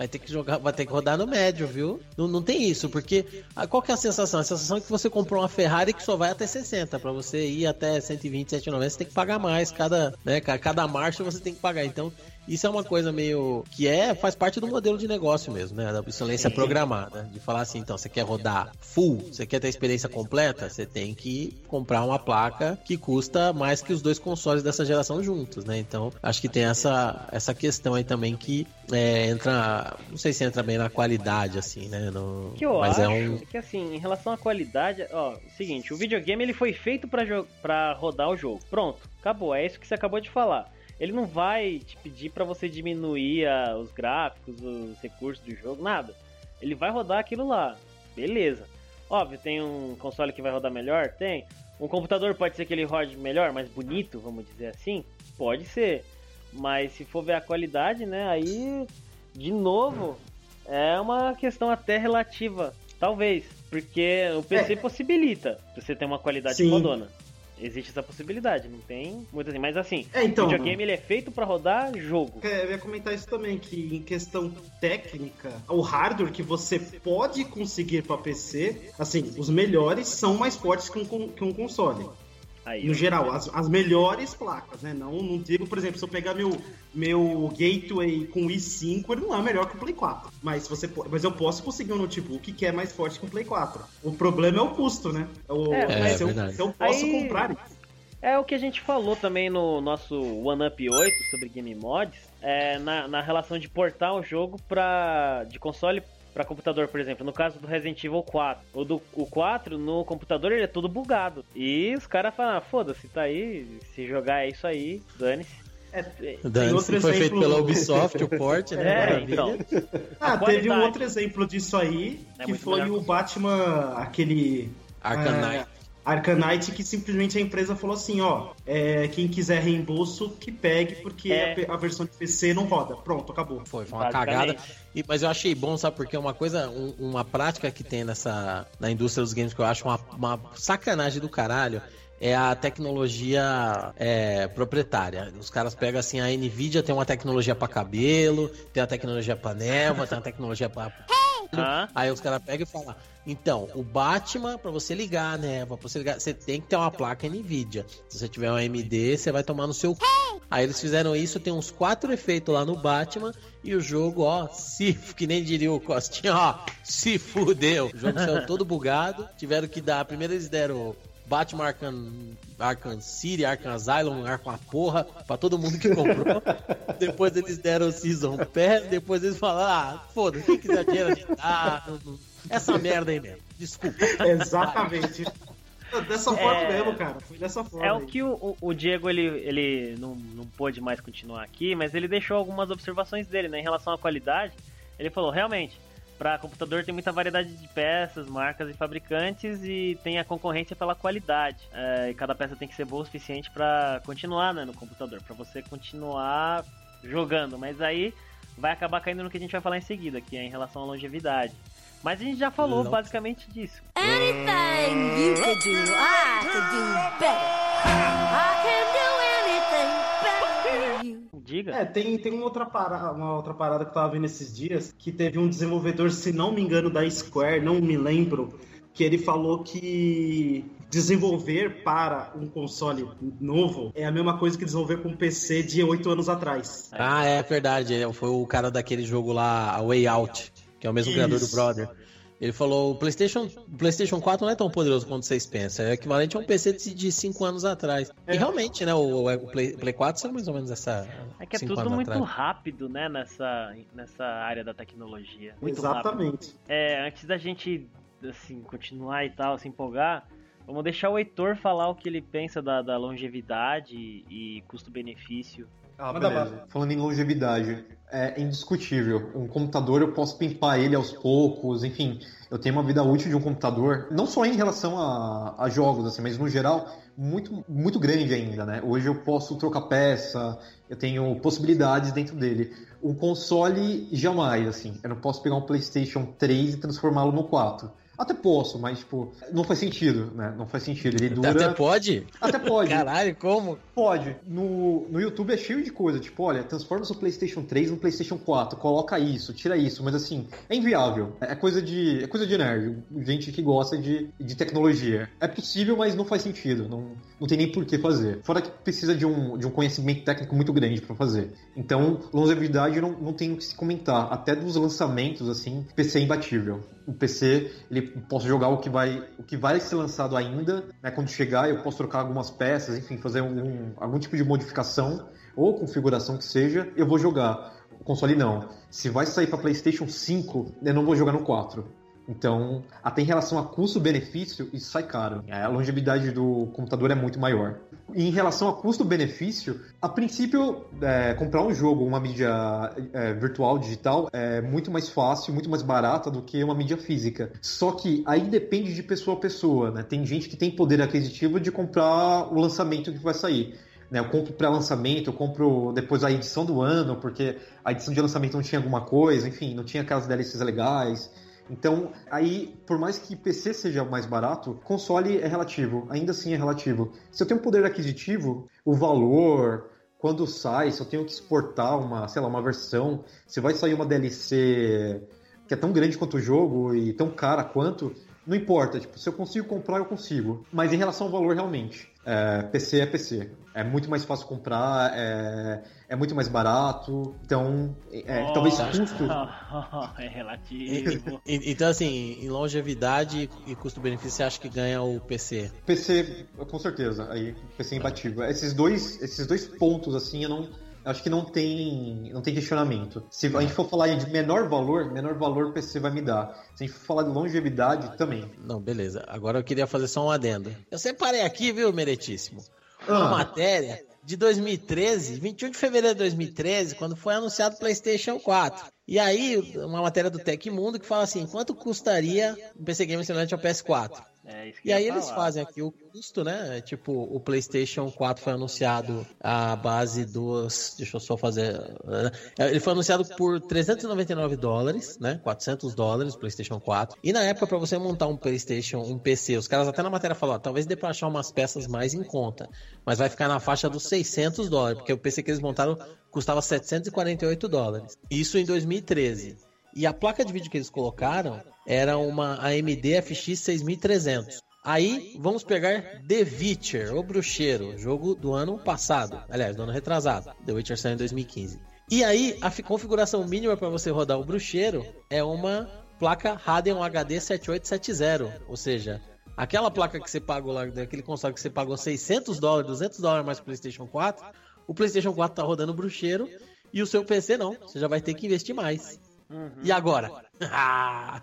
Vai ter que jogar, vai ter que rodar no médio, viu? Não, não tem isso, porque ah, qual que é a sensação? A sensação é que você comprou uma Ferrari que só vai até 60, Pra você ir até 120, 190, você tem que pagar mais, cada, né, ca- cada marcha você tem que pagar. Então, isso é uma coisa meio que é, faz parte do modelo de negócio mesmo, né, da obsolência programada, de falar assim, então, você quer rodar full, você quer ter a experiência completa, você tem que comprar uma placa que custa mais que os dois consoles dessa geração juntos, né? Então, acho que tem essa essa questão aí também que é, entra, não sei se entra bem na qualidade assim, né, no, que eu mas acho é um que assim, em relação à qualidade, ó, seguinte, o videogame ele foi feito pra jo- pra rodar o jogo. Pronto, acabou, é isso que você acabou de falar. Ele não vai te pedir pra você diminuir ah, os gráficos, os recursos do jogo, nada. Ele vai rodar aquilo lá. Beleza. Óbvio, tem um console que vai rodar melhor? Tem. Um computador pode ser que ele rode melhor, mais bonito, vamos dizer assim? Pode ser. Mas se for ver a qualidade, né, aí, de novo, é uma questão até relativa. Talvez. Porque o PC possibilita você ter uma qualidade Sim. fodona. Existe essa possibilidade, não tem muito assim. Mas assim, É, então- o videogame ele é feito pra rodar jogo. É, Eu ia comentar isso também, que em questão técnica, o hardware que você pode conseguir para PC, assim, os melhores são mais fortes que um, que um console. Aí, No geral, as, as melhores placas, né? Não, não digo, por exemplo, se eu pegar meu, meu gateway com i5, ele não é melhor que o Play 4. Mas, você, mas eu posso conseguir um notebook que é mais forte que o Play 4. O problema é o custo, né? O, É, mas se, eu, verdade. se eu posso Aí- comprar isso. É o que a gente falou também no nosso One Up 8 sobre Game Mods, é, na, na relação de portar o jogo pra, de console pra computador, por exemplo. No caso do Resident Evil 4. O do o 4, no computador, ele é todo bugado. E os caras falam, ah, foda-se, tá aí, se jogar é isso aí, dane-se. É, outro foi feito exemplo- pela Ubisoft, o port, né? É, então. Ah, teve um outro exemplo disso aí, É que foi melhor o que o Batman, aquele Arcanite. Arcanite, que simplesmente a empresa falou assim, ó, é, quem quiser reembolso, que pegue, porque É. a a, versão de PC não roda. Pronto, acabou. Foi, foi uma cagada. E- mas eu achei bom, sabe? Porque uma coisa, um- uma prática que tem nessa na indústria dos games que eu acho uma, uma sacanagem do caralho é a tecnologia é, proprietária. Os caras pegam assim, a Nvidia tem uma tecnologia pra cabelo, tem a tecnologia pra névoa, tem a tecnologia pra Ah, Aí os caras pegam e falam: então, o Batman, pra você ligar, né? Pra você ligar, você tem que ter uma placa Nvidia. Se você tiver um AMD, você vai tomar no seu. Aí eles fizeram isso, tem uns quatro efeitos lá no Batman. E o jogo, ó, se, que nem diria o Costinha, ó, se fudeu. O jogo saiu todo bugado. Tiveram que dar. Primeiro eles deram Batman Arkham, Arkham City, Arkham Asylum, Arkham porra, pra todo mundo que comprou. depois eles deram o Season Pass, depois eles falaram, ah, foda-se, quem quiser dinheiro a gente dá. não- Essa merda aí mesmo. Desculpa. Exatamente. Dessa forma mesmo, cara. Foi dessa forma. É o aí. que o, o- o Diego ele, ele não, não pôde mais continuar aqui, mas ele deixou algumas observações dele, né? Em relação à qualidade, ele falou, realmente, para computador tem muita variedade de peças, marcas e fabricantes e tem a concorrência pela qualidade. É, e cada peça tem que ser boa o suficiente para continuar né, no computador, para você continuar jogando. Mas aí vai acabar caindo no que a gente vai falar em seguida, que é em relação à longevidade. Mas a gente já falou Não. basicamente disso. Anything you could do, I could do better. I can do anything better you. Diga. É, tem, tem uma, outra parada, uma outra parada que eu tava vendo esses dias, que teve um desenvolvedor, se não me engano, da Square, não me lembro, que ele falou que desenvolver para um console novo é a mesma coisa que desenvolver com um PC de 8 anos atrás. Ah, é verdade. é, Foi o cara daquele jogo lá, A Way Out, que é o mesmo criador do Isso. Brother. Ele falou, o PlayStation, o PlayStation 4 não é tão poderoso quanto vocês pensam. É equivalente a um PC de 5 anos atrás. E realmente, né, o, o Play, Play 4 são mais ou menos essa. É que é tudo muito atrás. rápido, né, nessa, nessa área da tecnologia. Muito rápido. Exatamente. É, antes da gente, assim, continuar e tal, se empolgar, vamos deixar o Heitor falar o que ele pensa da, da longevidade e custo-benefício. Ah, Manda beleza. Falando em longevidade, é indiscutível. Um computador eu posso pimpar ele aos poucos, enfim, eu tenho uma vida útil de um computador, não só em relação a, a jogos, assim, mas no geral, muito, muito grande ainda, né? Hoje eu posso trocar peça, eu tenho possibilidades dentro dele. O console, jamais, assim. Eu não posso pegar um PlayStation 3 e transformá-lo no 4. Até posso, mas, tipo, não faz sentido, né? Não faz sentido. Ele dura. Até pode? Até pode. Caralho, como? Pode. No, no YouTube é cheio de coisa. Tipo, olha, transforma seu PlayStation 3 no PlayStation 4. Coloca isso, tira isso. Mas assim, é inviável. É coisa de, é coisa de nerd. Gente que gosta de, de tecnologia. É possível, mas não faz sentido. Não, não tem nem por que fazer. Fora que precisa de um, de um conhecimento técnico muito grande pra fazer. Então, longevidade não, não tem o que se comentar. Até dos lançamentos, assim, PC é imbatível. O PC, ele posso jogar o que vai, o que vai ser lançado ainda, né? Quando chegar, eu posso trocar algumas peças, enfim, fazer algum, algum tipo de modificação ou configuração que seja, eu vou jogar. O console não. Se vai sair para PlayStation 5, eu não vou jogar no 4. Então, até em relação a custo-benefício, isso sai caro. A longevidade do computador é muito maior. E em relação a custo-benefício, a princípio, é, comprar um jogo, uma mídia é, virtual, digital, é muito mais fácil, muito mais barata do que uma mídia física. Só que aí depende de pessoa a pessoa, né? Tem gente que tem poder aquisitivo de comprar o lançamento que vai sair. Né, eu compro pré-lançamento, eu compro depois a edição do ano, porque a edição de lançamento não tinha alguma coisa, enfim, não tinha aquelas DLCs legais. Então, aí, por mais que PC seja mais barato, console é relativo, ainda assim é relativo. Se eu tenho poder aquisitivo, o valor, quando sai, se eu tenho que exportar uma, sei lá, uma versão, se vai sair uma DLC que é tão grande quanto o jogo e tão cara quanto, não importa, tipo, se eu consigo comprar, eu consigo. Mas em relação ao valor, realmente, é, PC é PC. É muito mais fácil comprar, é, é muito mais barato, então, é, talvez custo... é relativo. Então, assim, em longevidade e custo-benefício, você acha que ganha o PC? PC, com certeza, aí PC é imbatível. Esses dois, esses dois pontos, assim, eu não. eu acho que não tem, não tem questionamento. Se a gente for falar de menor valor, menor valor o PC vai me dar. Se a gente for falar de longevidade, também. Não, beleza. Agora eu queria fazer só um adendo. Eu separei aqui, viu, Meritíssimo? Uma Ah. matéria de 2013, 21 de fevereiro de 2013, quando foi anunciado o PlayStation 4. E aí, uma matéria do Tecmundo que fala assim: quanto custaria um PC Gamer semelhante ao PS4? É E aí eles fazem aqui o custo, né? Tipo, o PlayStation 4 foi anunciado à base dos. Deixa eu só fazer. eh, Ele foi anunciado por 399 dólares, né? 400 dólares, o PlayStation 4. E na época, para você montar um PlayStation, um PC, os caras até na matéria falaram: talvez dê pra achar umas peças mais em conta. Mas vai ficar na faixa dos 600 dólares, porque o PC que eles montaram custava 748 dólares. Isso em 2013. E a placa de vídeo que eles colocaram era uma AMD FX 6300. Aí vamos pegar The Witcher, o Bruxeiro, jogo do ano passado, aliás, do ano retrasado. The Witcher saiu em 2015. E aí a fi- configuração mínima para você rodar o Bruxeiro é uma placa Radeon HD 7870, ou seja, aquela placa que você pagou lá, daquele console que você pagou 600 dólares, 200 dólares mais PlayStation 4, o PlayStation 4 tá rodando Bruxeiro e o seu PC não, você já vai ter que investir mais. E agora? Ah!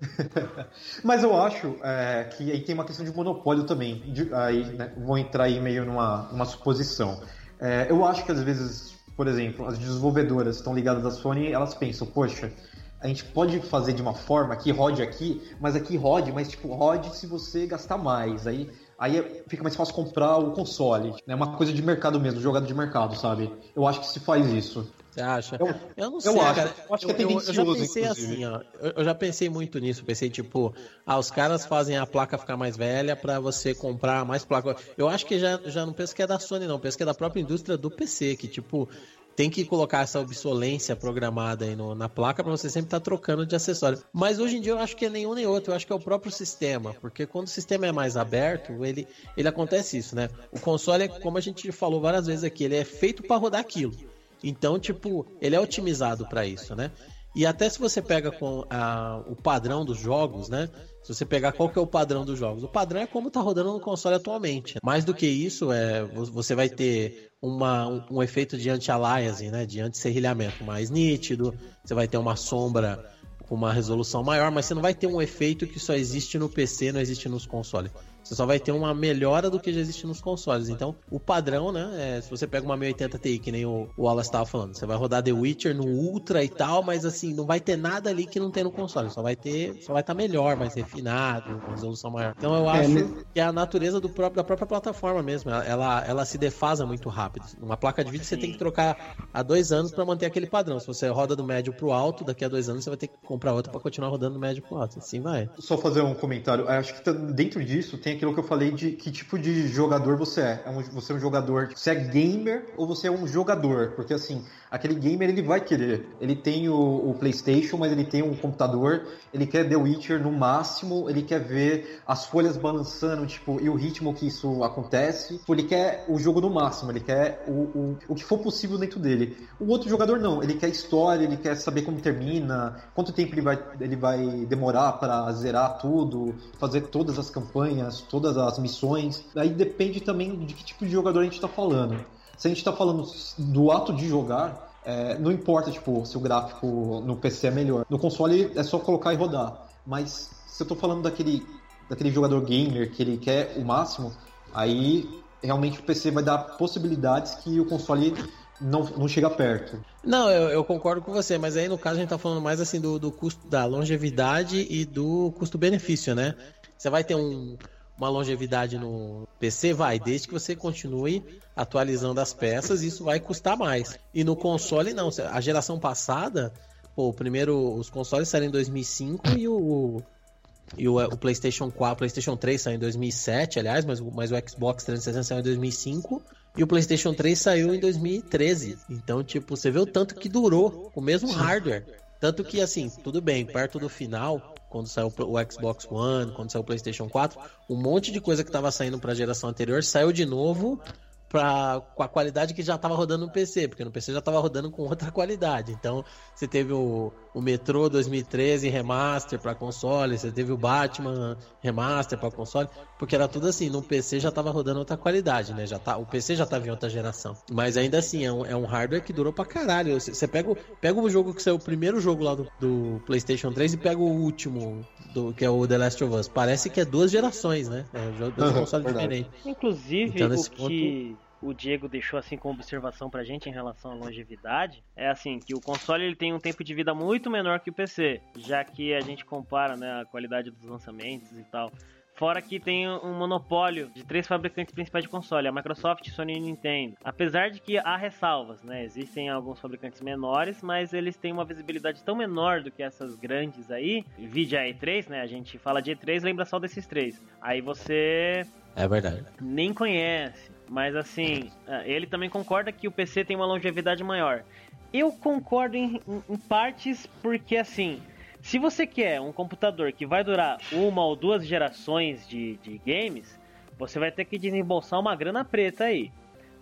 Mas eu acho é, que aí tem uma questão de monopólio também. De- aí, né, vou entrar aí meio numa, numa suposição. É, eu acho que às vezes, por exemplo, as desenvolvedoras estão ligadas à Sony, elas pensam, poxa, a gente pode fazer de uma forma que rode aqui, mas aqui rode, mas tipo, rode se você gastar mais. Aí, aí fica mais fácil comprar o console. É uma coisa de mercado mesmo, jogada de mercado, sabe? Eu acho que se faz isso. Você acha? Eu- Eu não eu sei, acho. cara. Eu acho que é eu, eu já pensei inclusive. assim, ó. Eu, eu já pensei muito nisso. Pensei, tipo, ah, os caras fazem a placa ficar mais velha pra você comprar mais placa. Eu acho que já, já não penso que é da Sony, não. Penso que é da própria indústria do PC, que, tipo, tem que colocar essa obsolência programada aí no- na placa pra você sempre estar trocando de acessório. Mas hoje em dia eu acho que é nenhum nem outro. Eu acho que é o próprio sistema. Porque quando o sistema é mais aberto, ele, ele acontece isso, né? O console, é, como a gente falou várias vezes aqui, ele é feito pra rodar aquilo. Então, tipo, ele é otimizado para isso, né? E até se você pega com a- o padrão dos jogos, né? Se você pegar qual que é o padrão dos jogos, o padrão é como tá rodando no console atualmente. Mais do que isso, é vo- você vai ter uma, um, um efeito de anti-aliasing, né? De anti-serrilhamento mais nítido. Você vai ter uma sombra com uma resolução maior, mas você não vai ter um efeito que só existe no PC, não existe nos consoles. Você só vai ter uma melhora do que já existe nos consoles. Então, o padrão, né? é, se você pega uma 1080 Ti, que nem o, o Wallace estava falando, você vai rodar The Witcher no Ultra e tal, mas assim, não vai ter nada ali que não tem no console. Só vai ter, só vai estar melhor, mais refinado, com resolução maior. Então eu acho né? que é a natureza do próprio, da própria plataforma mesmo. Ela, ela, se defasa muito rápido. Uma placa de vídeo você tem que trocar há dois anos para manter aquele padrão. Se você roda do médio pro alto, daqui a dois anos você vai ter que comprar outra para continuar rodando do médio pro alto. Assim vai. Só fazer um comentário. Acho que tá- dentro disso tem aquilo que eu falei de que tipo de jogador você é. é você é um jogador. Você é gamer ou você é um jogador? Porque assim, aquele gamer ele vai querer. Ele tem o, o PlayStation, mas ele tem um computador. Ele quer The Witcher no máximo. Ele quer ver as folhas balançando, tipo, e o ritmo que isso acontece. Tipo, Ele quer o jogo no máximo. Ele quer o, o, o que for possível dentro dele. O outro jogador não. Ele quer história. Ele quer saber como termina. Quanto tempo ele vai, ele vai demorar para zerar tudo, fazer todas as campanhas, todas as missões. Aí depende também de que tipo de jogador a gente está falando. Se a gente está falando do ato de jogar, é, não importa tipo, se o gráfico no PC é melhor. No console é só colocar e rodar. Mas se eu tô falando daquele, daquele jogador gamer que ele quer o máximo, aí realmente o PC vai dar possibilidades que o console não, não chega perto. Não, eu, eu concordo com você, mas aí no caso a gente tá falando mais assim do, do custo da longevidade e do custo-benefício, né? Você vai ter um- uma longevidade no PC, vai, desde que você continue atualizando as peças, isso vai custar mais. E no console não, a geração passada, pô, o primeiro os consoles saíram em 2005 e o e o, o PlayStation 4, PlayStation 3 saiu em 2007, aliás, mas, mas o Xbox 360 saiu em 2005 e o PlayStation 3 saiu em 2013. Então, tipo, você vê o tanto que durou o mesmo hardware. Tanto que, assim, tudo bem, perto do final, quando saiu o Xbox One, quando saiu o PlayStation 4, um monte de coisa que estava saindo para a geração anterior saiu de novo pra, com a qualidade que já estava rodando no PC, porque no PC já estava rodando com outra qualidade. Então, você teve o, o Metro 2013 remaster para console, você teve o Batman remaster para console, porque era tudo assim, no PC já estava rodando outra qualidade, né? Já tá, o PC já estava em outra geração. Mas ainda assim, é um, é um hardware que durou pra caralho. Você você pega, o- pega o jogo que saiu o primeiro jogo lá do, do PlayStation 3 e pega o último, do, que é o The Last of Us. Parece que é duas gerações, né? É jogo- dois Aham, consoles diferentes. Inclusive, Então, o que o Diego deixou assim como observação pra gente em relação à longevidade é assim que o console ele tem um tempo de vida muito menor que o PC, já que a gente compara né, a qualidade dos lançamentos e tal. Fora que tem um monopólio de três fabricantes principais de console, a Microsoft, Sony e Nintendo. Apesar de que há ressalvas, né? Existem alguns fabricantes menores, mas eles têm uma visibilidade tão menor do que essas grandes aí. Vide a E3, né? A gente fala de E3, lembra só desses três. Aí você É verdade. nem conhece. Mas assim, ah, ele também concorda que o PC tem uma longevidade maior. Eu concordo em, em- em partes porque assim, se você quer um computador que vai durar uma ou duas gerações de, de games, você vai ter que desembolsar uma grana preta aí.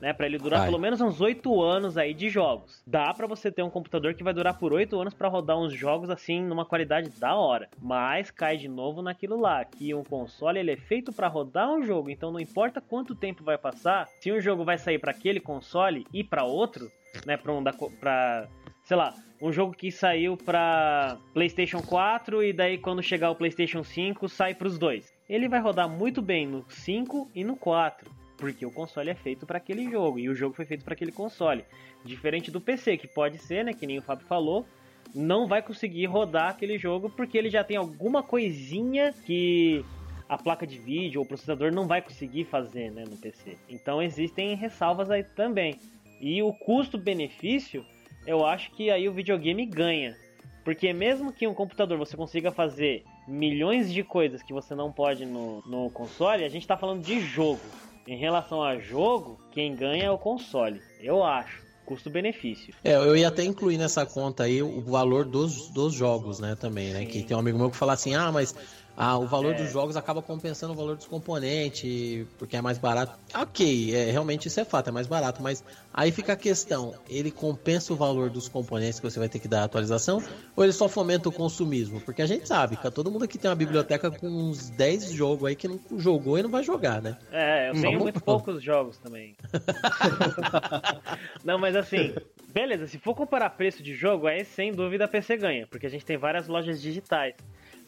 Né, para ele durar Vai. pelo menos uns 8 anos aí de jogos. Dá pra você ter um computador que vai durar por 8 anos pra rodar uns jogos assim numa qualidade da hora. Mas cai de novo naquilo lá, que um console ele é feito pra rodar um jogo, então não importa quanto tempo vai passar, se um jogo vai sair pra aquele console e pra outro, né, para um da pra sei lá, um jogo que saiu pra PlayStation 4 e daí quando chegar o PlayStation 5 sai pros dois. Ele vai rodar muito bem no 5 e no 4, porque o console é feito para aquele jogo e o jogo foi feito para aquele console. Diferente do PC, que pode ser, né, que nem o Fábio falou, não vai conseguir rodar aquele jogo porque ele já tem alguma coisinha que a placa de vídeo ou o processador não vai conseguir fazer né, no PC. Então existem ressalvas aí também. E o custo-benefício, eu acho que aí o videogame ganha. Porque mesmo que um computador você consiga fazer milhões de coisas que você não pode no, no console, a gente está falando de jogo. Em relação a jogo, quem ganha é o console, eu acho custo-benefício. É, eu ia até incluir nessa conta aí o valor dos, dos jogos, né, também, né? Que tem um amigo meu que fala assim, ah, mas ah, o valor É. dos jogos acaba compensando o valor dos componentes, porque é mais barato. Ok, é, realmente isso é fato, é mais barato, mas aí fica a questão, ele compensa o valor dos componentes que você vai ter que dar atualização, ou ele só fomenta o consumismo? Porque a gente sabe, que todo mundo aqui tem uma biblioteca com uns 10 jogos aí que não jogou e não vai jogar, né? É, eu tenho Vamos- muito poucos jogos também. Não, mas assim, beleza, se for comparar preço de jogo, aí sem dúvida a PC ganha, porque a gente tem várias lojas digitais.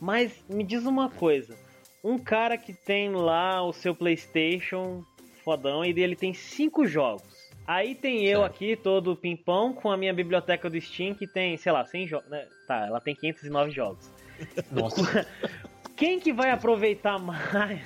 Mas me diz uma coisa, um cara que tem lá o seu PlayStation fodão e ele tem cinco jogos. Aí tem eu Certo. aqui, todo pimpão, com a minha biblioteca do Steam que tem, sei lá, 100 jogos. Né? Tá, ela tem 509 jogos. Nossa. Quem que vai aproveitar mais?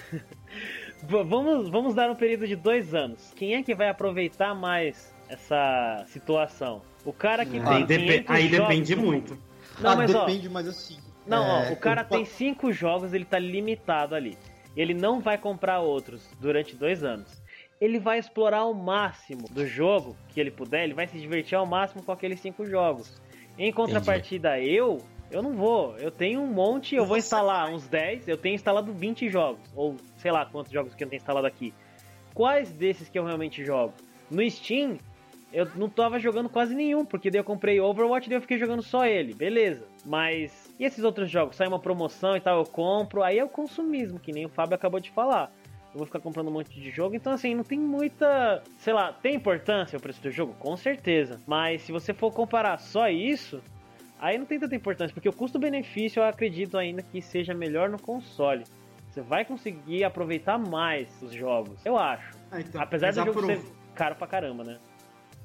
Vamos, vamos dar um período de dois anos. Quem é que vai aproveitar mais essa situação? O cara que Aí, tem depe- 500 aí jogos... depende muito. Não, ah, mas ó, depende, mas assim. Não, é, ó, o cara tem cinco jogos, ele tá limitado ali. Ele não vai comprar outros durante dois anos. Ele vai explorar ao máximo do jogo que ele puder, ele vai se divertir ao máximo com aqueles cinco jogos. Em contrapartida, eu, eu não vou. Eu tenho um monte, eu vou instalar uns 10, eu tenho instalado 20 jogos. Ou sei lá quantos jogos que eu tenho instalado aqui. Quais desses que eu realmente jogo? No Steam, eu não tava jogando quase nenhum, porque daí eu comprei Overwatch e daí eu fiquei jogando só ele, beleza. Mas e esses outros jogos? Sai uma promoção e tal, eu compro, aí é o consumismo, que nem o Fábio acabou de falar. Eu vou ficar comprando um monte de jogo, então assim, não tem muita. Sei lá, tem importância o preço do jogo? Com certeza. Mas se você for comparar só isso, aí não tem tanta importância, porque o custo-benefício eu acredito ainda que seja melhor no console. Você vai conseguir aproveitar mais os jogos, eu acho. Ah, então, Apesar do jogo ser caro pra caramba, né?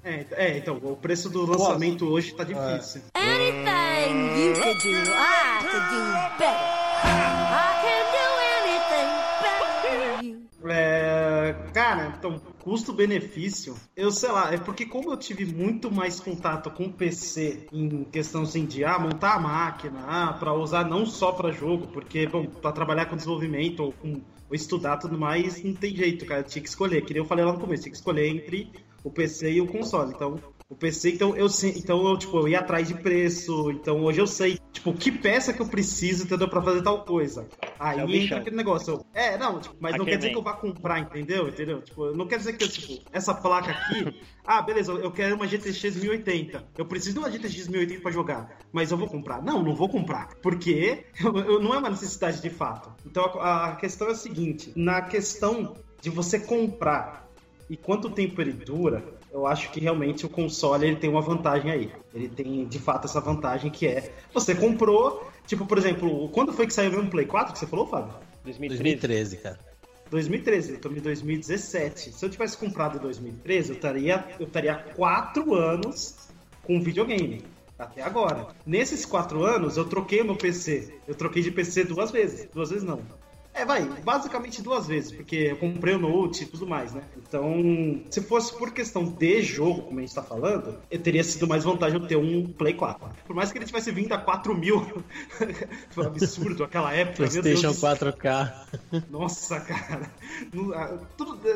É, é, então, o preço do lançamento hoje tá difícil. Anything you could do, I could do better. I can do. É, cara, então, custo-benefício, eu sei lá, é porque como eu tive muito mais contato com o PC em questão assim de ah, montar a máquina, ah, para usar não só para jogo, porque, bom, para trabalhar com desenvolvimento ou com ou estudar tudo mais, não tem jeito, cara, tinha que escolher, que nem eu falei lá no começo, tinha que escolher entre o PC e o console. Então, o PC, então eu sei, então eu, tipo, eu ia atrás de preço, então hoje eu sei, tipo, que peça que eu preciso, entendeu, pra fazer tal coisa. Aí É entra aquele negócio. eu- é, não, tipo, mas não quer dizer que eu vá comprar, entendeu? Entendeu? Tipo, não quer dizer que tipo, essa placa aqui, ah, beleza, eu quero uma GTX 1080. Eu preciso de uma GTX 1080 pra jogar, mas eu vou comprar. Não, não vou comprar, porque eu, eu- não é uma necessidade de fato. Então a, a questão é a seguinte, na questão de você comprar e quanto tempo ele dura, eu acho que realmente o console ele tem uma vantagem aí. Ele tem de fato essa vantagem que é você comprou, tipo, por exemplo, quando foi que saiu mesmo o Play 4 que você falou, Fábio? 2013. 2013, cara. 2013, eu tô em 2017. Se eu tivesse comprado em 2013, eu estaria eu estaria há quatro anos com videogame. Até agora. Nesses quatro anos, eu troquei o meu PC. Eu troquei de PC duas vezes. Duas vezes não. É, vai, basicamente duas vezes, porque eu comprei o Note e tudo mais, né? Então, se fosse por questão de jogo, como a gente tá falando, eu teria sido mais vantagem eu ter um Play 4. Por mais que ele tivesse vindo a 4 mil, foi um absurdo aquela época. PlayStation do céu. 4K. Nossa, cara. Ah,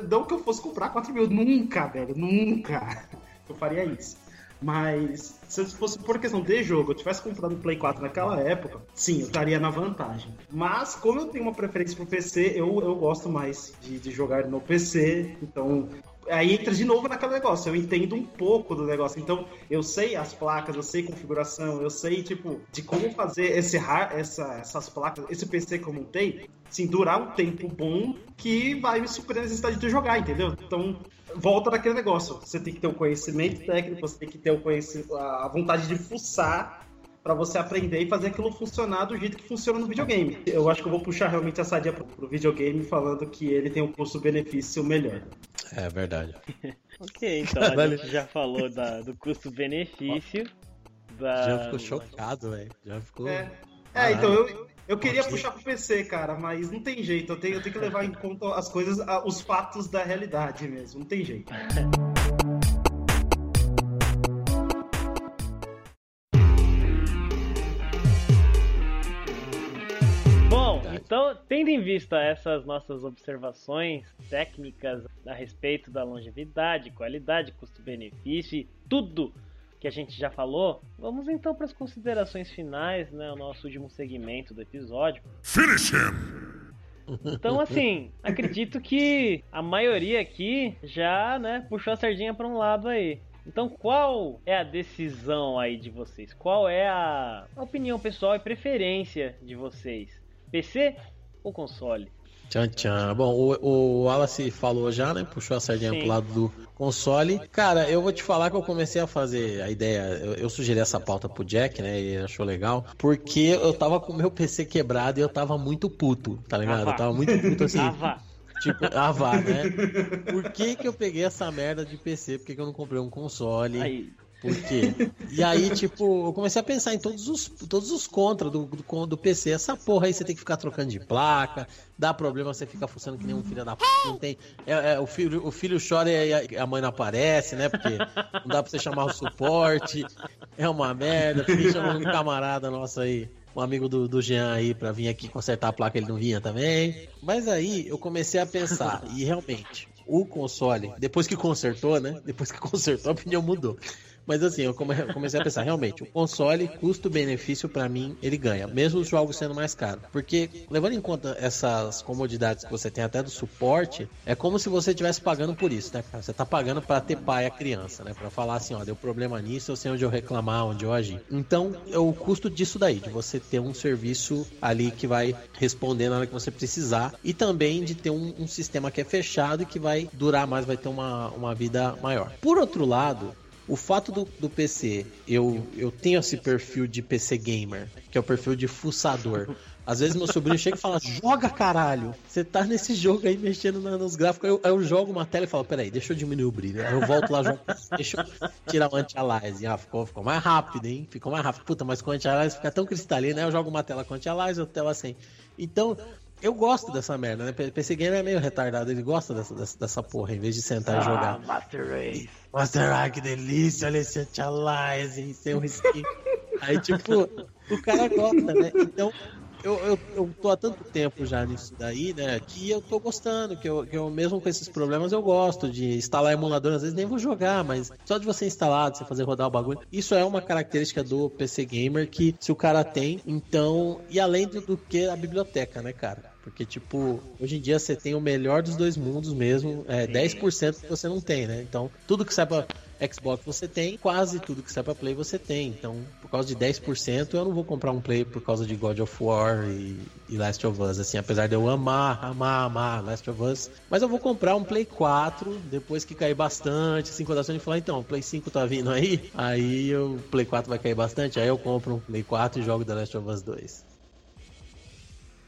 não que eu fosse comprar 4 mil. Nunca, velho. Nunca. Eu faria isso. Mas se fosse por questão de jogo, eu tivesse comprado o Play 4 naquela época, sim, eu estaria na vantagem. Mas como eu tenho uma preferência pro PC, eu, eu gosto mais de, de jogar no PC. Então, aí entra de novo naquele negócio. Eu entendo um pouco do negócio. Então, eu sei as placas, eu sei configuração, eu sei, tipo, de como fazer esse essa, essas placas, esse PC que eu montei, assim, durar um tempo bom que vai me suprir a necessidade de jogar, entendeu? Então, volta naquele negócio. Você tem que ter o conhecimento técnico, você tem que ter o conhecimento, a vontade de fuçar pra você aprender e fazer aquilo funcionar do jeito que funciona no videogame. Eu acho que eu vou puxar realmente essa dia pro, pro videogame falando que ele tem um custo-benefício melhor. É verdade. Ok, então a gente já falou da- do custo-benefício. Da... Já ficou chocado, velho. Já ficou. É, é então eu, eu queria Ok. puxar pro PC, cara, mas não tem jeito. Eu tenho, eu tenho que levar em conta as coisas, a- os fatos da realidade mesmo. Não tem jeito. então, tendo em vista essas nossas observações técnicas a respeito da longevidade, qualidade, custo-benefício e tudo que a gente já falou, vamos então para as considerações finais, né, o nosso último segmento do episódio. Finish him! Então, assim, acredito que a maioria aqui já, né, puxou a sardinha para um lado aí. Então, qual é a decisão aí de vocês? Qual é a opinião pessoal e preferência de vocês? PC ou console? Tchan, tchan. Bom, o, o Wallace falou já, né? Puxou a sardinha Sim. pro lado do console. Cara, eu vou te falar que eu comecei a fazer a ideia. Eu, eu sugeri essa pauta pro Jack, né? E ele achou legal. Porque eu tava com o meu PC quebrado e eu tava muito puto, tá ligado? Eu tava muito puto assim. Tipo, ah, vá, né? Por que que eu peguei essa merda de PC? Por que, que eu não comprei um console? Aí, Por quê? E aí, tipo, eu comecei a pensar em todos os, todos os contras do, do, do PC. Essa porra aí você tem que ficar trocando de placa, dá problema, você fica fuçando que nem um filho da p. Não tem. É, é, o, filho, o filho chora e a, a mãe não aparece, né? Porque não dá pra você chamar o suporte. É uma merda. Fiquei chamando um camarada nosso aí. Um amigo do, do Jean aí pra vir aqui consertar a placa, ele não vinha também. Mas aí eu comecei a pensar, e realmente, o console, depois que consertou, né? Depois que consertou, a opinião mudou. Mas assim, eu come- comecei a pensar, realmente, o console, custo-benefício, pra mim, ele ganha, mesmo os jogos sendo mais caros. Porque, levando em conta essas comodidades que você tem até do suporte, é como se você estivesse pagando por isso, né, cara? Você tá pagando pra ter pai a criança, né? Pra falar assim, ó, deu problema nisso, eu sei onde eu reclamar, onde eu agir. Então, é o custo disso daí, de você ter um serviço ali que vai responder na hora que você precisar e também de ter um, um sistema que é fechado e que vai durar mais, vai ter uma, uma vida maior. Por outro lado, o fato do, do PC, eu, eu tenho esse perfil de PC gamer, que é o perfil de fuçador. Às vezes meu sobrinho chega e fala, joga caralho, você tá nesse jogo aí mexendo nos gráficos, eu, eu jogo uma tela e falo, peraí, deixa eu diminuir o brilho. Aí eu volto lá, jogo, deixa eu tirar o anti-aliasing. Ah, ficou, ficou mais rápido, hein? Ficou mais rápido. Puta, mas com anti-aliasing fica tão cristalino, aí eu jogo uma tela com anti-aliasing, outra tela sem. Então, eu gosto dessa merda, né? PC Gamer é meio retardado, ele gosta dessa, dessa, dessa porra, em vez de sentar e jogar. Ah, Master Race. Master ah, que delícia, olha esse sem um risquinho. Aí, tipo, o cara gosta, né? Então, eu, eu, eu tô há tanto tempo já nisso daí, né? Que eu tô gostando, que eu, que eu mesmo com esses problemas eu gosto de instalar emulador, às vezes nem vou jogar, mas só de você instalar, de você fazer rodar o bagulho, isso é uma característica do PC Gamer que se o cara tem, então, e além do, do que a biblioteca, né, cara? Porque, tipo, hoje em dia você tem o melhor dos dois mundos mesmo, é 10% que você não tem, né? Então, tudo que sai pra Xbox você tem, quase tudo que sai pra Play você tem. Então, por causa de 10%, eu não vou comprar um Play por causa de God of War e, e Last of Us, assim, apesar de eu amar, amar, amar Last of Us. Mas eu vou comprar um Play 4 depois que cair bastante, assim, quando a Sony falar, então, o Play 5 tá vindo aí, aí o Play 4 vai cair bastante, aí eu compro um Play 4 e jogo The Last of Us 2.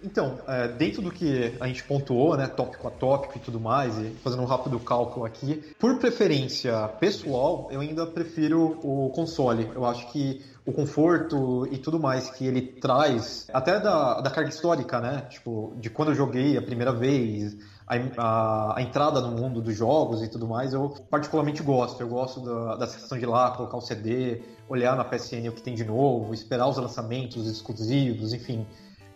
Então, é, dentro do que a gente pontuou, né, tópico a tópico e tudo mais, e fazendo um rápido cálculo aqui, por preferência pessoal, eu ainda prefiro o console. Eu acho que o conforto e tudo mais que ele traz, até da, da carga histórica, né, tipo, de quando eu joguei a primeira vez, a, a, a entrada no mundo dos jogos e tudo mais, eu particularmente gosto. Eu gosto da, da questão de ir lá, colocar o CD, olhar na PSN o que tem de novo, esperar os lançamentos exclusivos, enfim.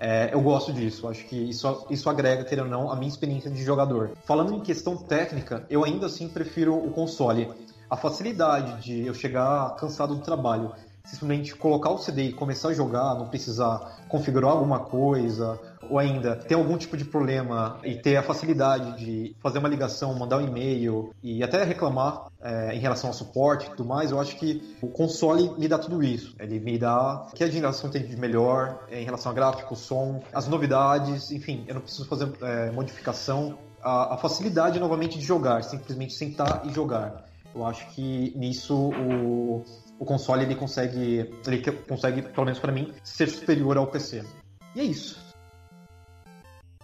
É, eu gosto disso, acho que isso, isso agrega, querendo ou não, a minha experiência de jogador. Falando em questão técnica, eu ainda assim prefiro o console. A facilidade de eu chegar cansado do trabalho, simplesmente colocar o CD e começar a jogar, não precisar configurar alguma coisa, ou ainda ter algum tipo de problema e ter a facilidade de fazer uma ligação, mandar um e-mail e até reclamar é, em relação ao suporte e tudo mais, eu acho que o console me dá tudo isso. Ele me dá o que a geração tem de melhor é, em relação a gráfico, som, as novidades, enfim, eu não preciso fazer é, modificação. A, a facilidade novamente de jogar, simplesmente sentar e jogar. Eu acho que nisso o, o console ele consegue, ele consegue, pelo menos para mim, ser superior ao PC. E é isso.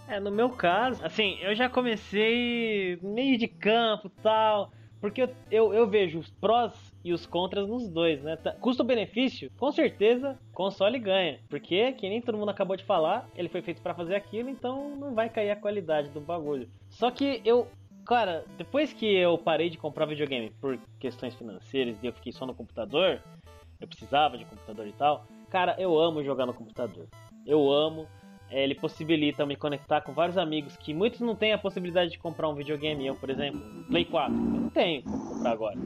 É, no meu caso, assim, eu já comecei meio de campo tal, porque eu, eu, eu vejo os prós e os contras nos dois, né? Tá- Custo-benefício, com certeza, console ganha. Porque, que nem todo mundo acabou de falar, ele foi feito pra fazer aquilo, então não vai cair a qualidade do bagulho. Só que eu, cara, depois que eu parei de comprar videogame por questões financeiras e eu fiquei só no computador, eu precisava de computador e tal, cara, eu amo jogar no computador. Eu amo. É, ele possibilita me conectar com vários amigos que muitos não têm a possibilidade de comprar um videogame. Eu, por exemplo, Play 4. Eu não tenho como comprar agora.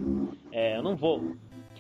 É, eu não vou.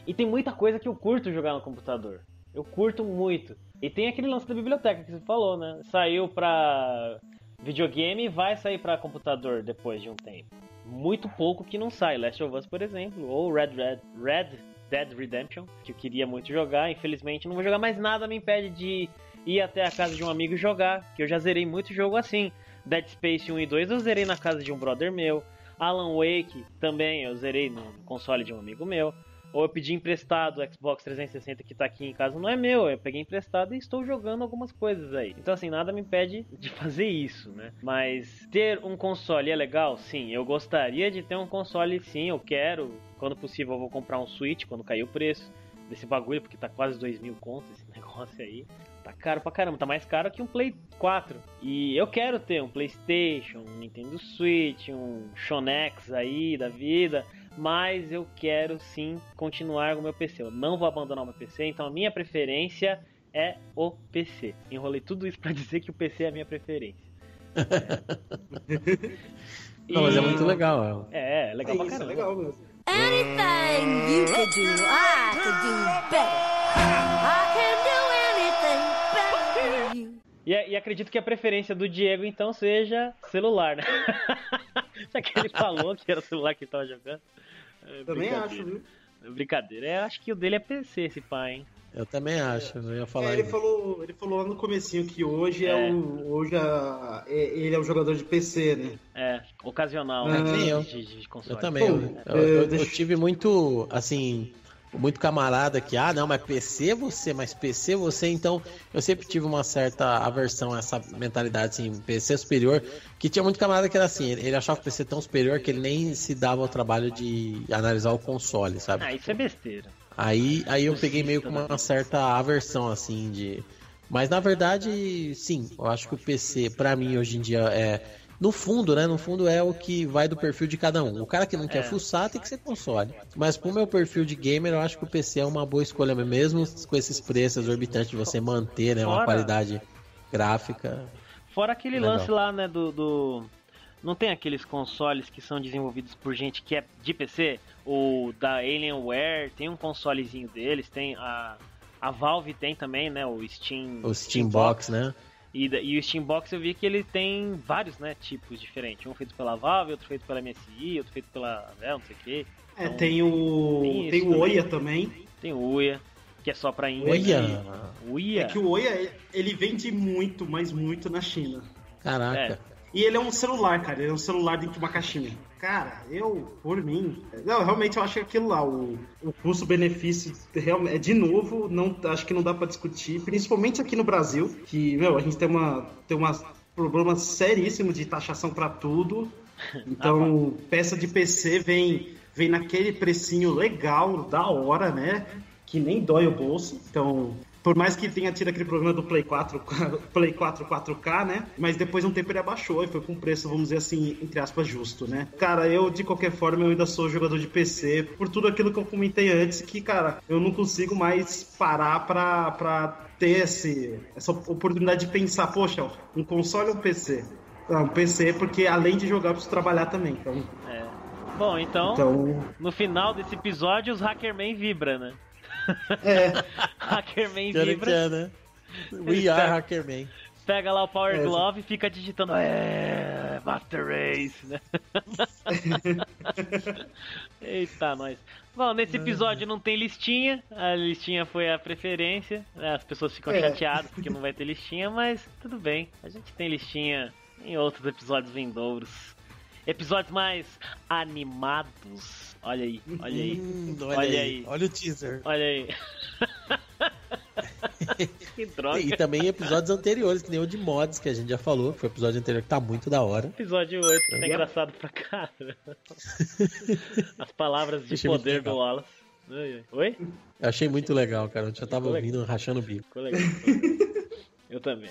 E tem muita coisa que eu curto jogar no computador. Eu curto muito. E tem aquele lance da biblioteca que você falou, né? Saiu pra videogame e vai sair pra computador depois de um tempo. Muito pouco que não sai. Last of Us, por exemplo, ou Red Red Red Dead Redemption, que eu queria muito jogar. Infelizmente, não vou jogar mais nada, me impede de ir até a casa de um amigo jogar, que eu já zerei muito jogo assim. Dead Space 1 e 2 eu zerei na casa de um brother meu. Alan Wake também eu zerei no console de um amigo meu. Ou eu pedi emprestado o Xbox 360 que tá aqui em casa, não é meu, eu peguei emprestado e estou jogando algumas coisas aí. Então assim, nada me impede de fazer isso, né? Mas ter um console é legal? Sim, eu gostaria de ter um console sim, eu quero. Quando possível eu vou comprar um Switch quando cair o preço desse bagulho, porque tá quase 2 mil contos esse negócio aí. Tá caro pra caramba, tá mais caro que um Play 4. E eu quero ter um PlayStation, um Nintendo Switch, um Shonex aí da vida, mas eu quero sim continuar com o meu PC. Eu não vou abandonar o meu PC, então a minha preferência é o PC. Enrolei tudo isso pra dizer que o PC é a minha preferência. Não, mas é muito legal. É, é legal É pra isso, é caramba. legal mesmo. Anything you could do, I could do better. I can do E, e acredito que a preferência do Diego então seja celular, né? Já que ele falou que era o celular que ele tava jogando. É, Também brincadeira. acho, viu? É Brincadeira. Eu acho que o dele é PC, esse pai, hein? Eu também acho. Eu ia falar É, ele falou, ele falou lá no comecinho que hoje é, É. o hoje a- é- ele é o jogador de PC, né? É, ocasional. É, né, nem eu. de, de, de console. Eu também. Pô, eu, é, eu- eu- deixa- eu tive muito, assim, muito camarada que, ah, não, mas PC você, mas PC você, então eu sempre tive uma certa aversão a essa mentalidade, assim, PC superior, que tinha muito camarada que era assim, ele achava o PC tão superior que ele nem se dava o trabalho de analisar o console, sabe? Ah, isso é besteira. Aí, aí eu peguei meio com uma certa aversão, assim, de. Mas na verdade, sim, eu acho que o PC, pra mim, hoje em dia, é. No fundo, né? No fundo é o que vai do perfil de cada um. O cara que não quer É. fuçar tem que ser console. Mas pro meu perfil de gamer, eu acho que o PC é uma boa escolha mesmo, com esses preços exorbitantes de você manter, né? Uma Fora- qualidade gráfica. Fora aquele Legal. lance lá, né, do, do- Não tem aqueles consoles que são desenvolvidos por gente que é de PC? O da Alienware, tem um consolezinho deles, tem a... A Valve tem também, né, o Steam... O Steam Box, né? E, e o Steambox eu vi que ele tem vários, né, tipos diferentes. Um feito pela Valve, outro feito pela MSI, outro feito pela Avel, não sei o quê. É, Então, tem o tem tem o também. Oia também. Tem o Uia, que é só pra indie. Olha! Uia. É que o Oia ele vende muito, mas muito na China. Caraca. E ele é um celular, cara. Ele é um celular dentro de uma caixinha. Cara, eu, por mim. Não, realmente eu acho que aquilo lá, o, o custo-benefício, realmente, é de novo, não, acho que não dá pra discutir. Principalmente aqui no Brasil, que, meu, a gente tem uma. Tem uma problema seríssimo de taxação pra tudo. Então, peça de PC vem, vem naquele precinho legal, da hora, né? Que nem dói o bolso. Então, por mais que tenha tido aquele problema do Play 4, Play 4 4K, né? Mas depois de um tempo ele abaixou e foi com um preço, vamos dizer assim, entre aspas, justo, né? Cara, eu de qualquer forma eu ainda sou jogador de PC por tudo aquilo que eu comentei antes, que, cara, eu não consigo mais parar pra, pra ter esse, essa oportunidade de pensar, poxa, um console ou um PC? Não, um PC, porque além de jogar, eu preciso trabalhar também. Então, É. Bom, então, então no final desse episódio, os Hackerman vibra, né? É. Hackerman vibra. né? We are Hackerman. pega lá o Power É, Glove e fica digitando é, Master Race, né? Eita, nós. Bom, nesse episódio não tem listinha, a listinha foi a preferência, né? as pessoas ficam É. chateadas porque não vai ter listinha, mas tudo bem, a gente tem listinha em outros episódios vindouros. Episódios mais animados. Olha aí, olha aí, Hum, Olha aí. Olha o teaser. olha aí. que droga. E também episódios anteriores, que nem o de mods que a gente já falou, que foi o episódio anterior que tá muito da hora. Episódio 8, que tá engraçado pra caramba. As palavras de Achei poder do Wallace. Oi? Eu achei muito legal, cara. Eu já tava ouvindo, rachando o bico. Ficou legal. Eu também.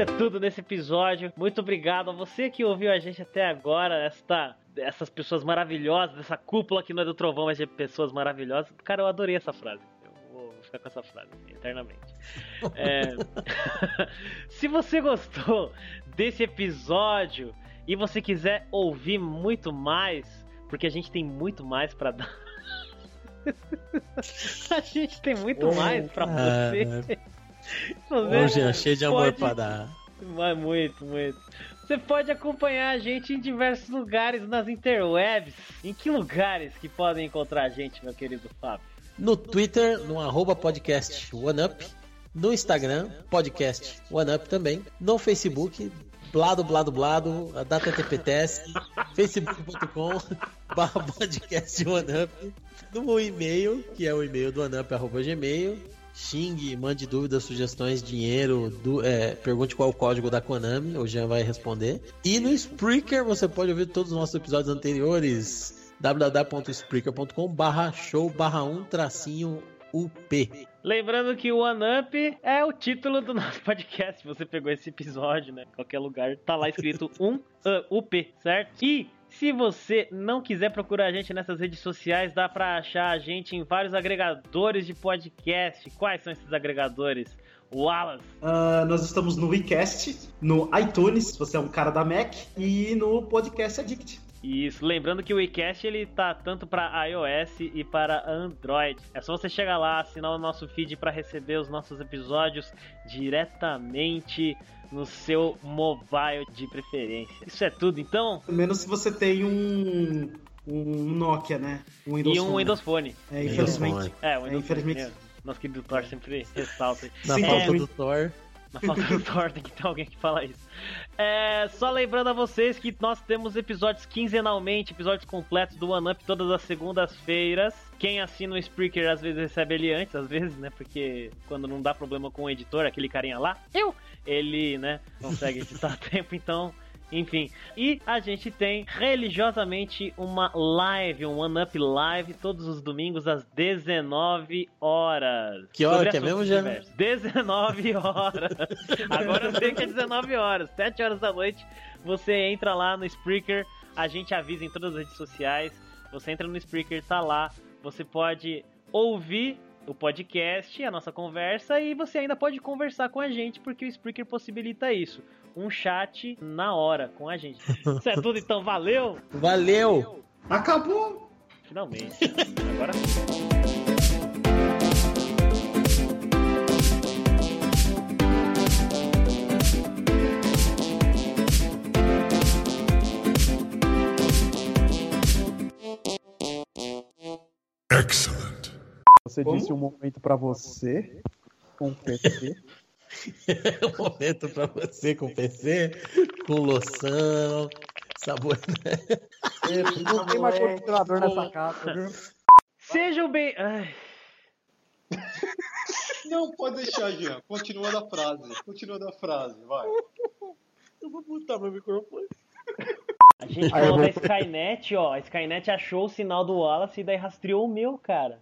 Isso é tudo nesse episódio. Muito obrigado a você que ouviu a gente até agora. Esta, essas pessoas maravilhosas, essa cúpula que não é do trovão, mas de pessoas maravilhosas. Cara, eu adorei essa frase. Eu vou ficar com essa frase eternamente. É, Se você gostou desse episódio e você quiser ouvir muito mais, porque a gente tem muito mais pra dar. a gente tem muito mais pra Ah, você. Você Ô, Jean, cheio de amor pode- pra dar. Mas muito, muito. Você pode acompanhar a gente em diversos lugares nas interwebs. Em que lugares que podem encontrar a gente, meu querido Fábio? No Twitter, no arroba podcast OneUp. No Instagram, podcast OneUp também. No Facebook, blado, blado, blado, a data TPTS, facebook.com barra podcast OneUp. No e-mail, que é o e-mail do OneUp, arroba gmail. Xingue, mande dúvidas, sugestões, dinheiro, du- é, pergunte qual o código da Konami, o Jean vai responder. E no Spreaker você pode ouvir todos os nossos episódios anteriores www.spreaker.com barra show barra um tracinho UP. Lembrando que o One Up é o título do nosso podcast. Você pegou esse episódio, né? Qualquer lugar, tá lá escrito um uh, UP, certo? E se você não quiser procurar a gente nessas redes sociais, dá pra achar a gente em vários agregadores de podcast. Quais são esses agregadores? Wallace. Ah, nós estamos no WeCast, no iTunes, se você é um cara da Mac, e no Podcast Addict. Isso, lembrando que o iCast ele tá tanto para iOS e para Android. É só você chegar lá, assinar o nosso feed para receber os nossos episódios diretamente no seu mobile de preferência. Isso é tudo, então. Menos se você tem um, um Nokia, né? Um Windows e um Phone. Windows Phone. É, infelizmente. É, o Windows infelizmente. Phone. é. Nosso querido Thor sempre ressalta. Na falta é. do Thor. Na falta do Thor, tem que ter alguém que fala isso. É, só lembrando a vocês que nós temos episódios quinzenalmente, episódios completos do One Up todas as segundas-feiras. Quem assina o Spreaker às vezes recebe ele antes, às vezes, né? Porque quando não dá problema com o editor, aquele carinha lá, eu, ele, né, consegue editar a tempo, então. Enfim, e a gente tem religiosamente uma live, um One Up Live, todos os domingos às 19 horas. Que hora que é mesmo, diversos. 19 horas. Agora eu sei que é 19 horas, 7 horas da noite. Você entra lá no Spreaker, a gente avisa em todas as redes sociais. Você entra no Spreaker, tá lá. Você pode ouvir o podcast, a nossa conversa, e você ainda pode conversar com a gente, porque o Spreaker possibilita isso. Um chat na hora com a gente. Isso é tudo, então valeu! Valeu! Acabou! Finalmente. Agora sim. Excellent. Você Como? disse um momento pra você, com PC. um momento pra você com PC, com loção, sabor. Não tem mais condicionador nessa casa, viu? Sejam bem. Ai. Não, pode deixar, Jean. Continua da frase. Continua da frase, vai. Eu vou botar meu microfone. A gente falou da Skynet, ó. A Skynet achou o sinal do Wallace e daí rastreou o meu, cara.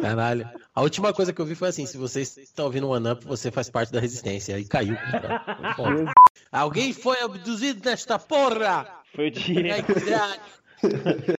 Caralho. A última coisa que eu vi foi assim: se você está ouvindo o One Up, você faz parte da resistência. Aí caiu. Alguém foi abduzido nesta porra! Foi o Diego. caralho.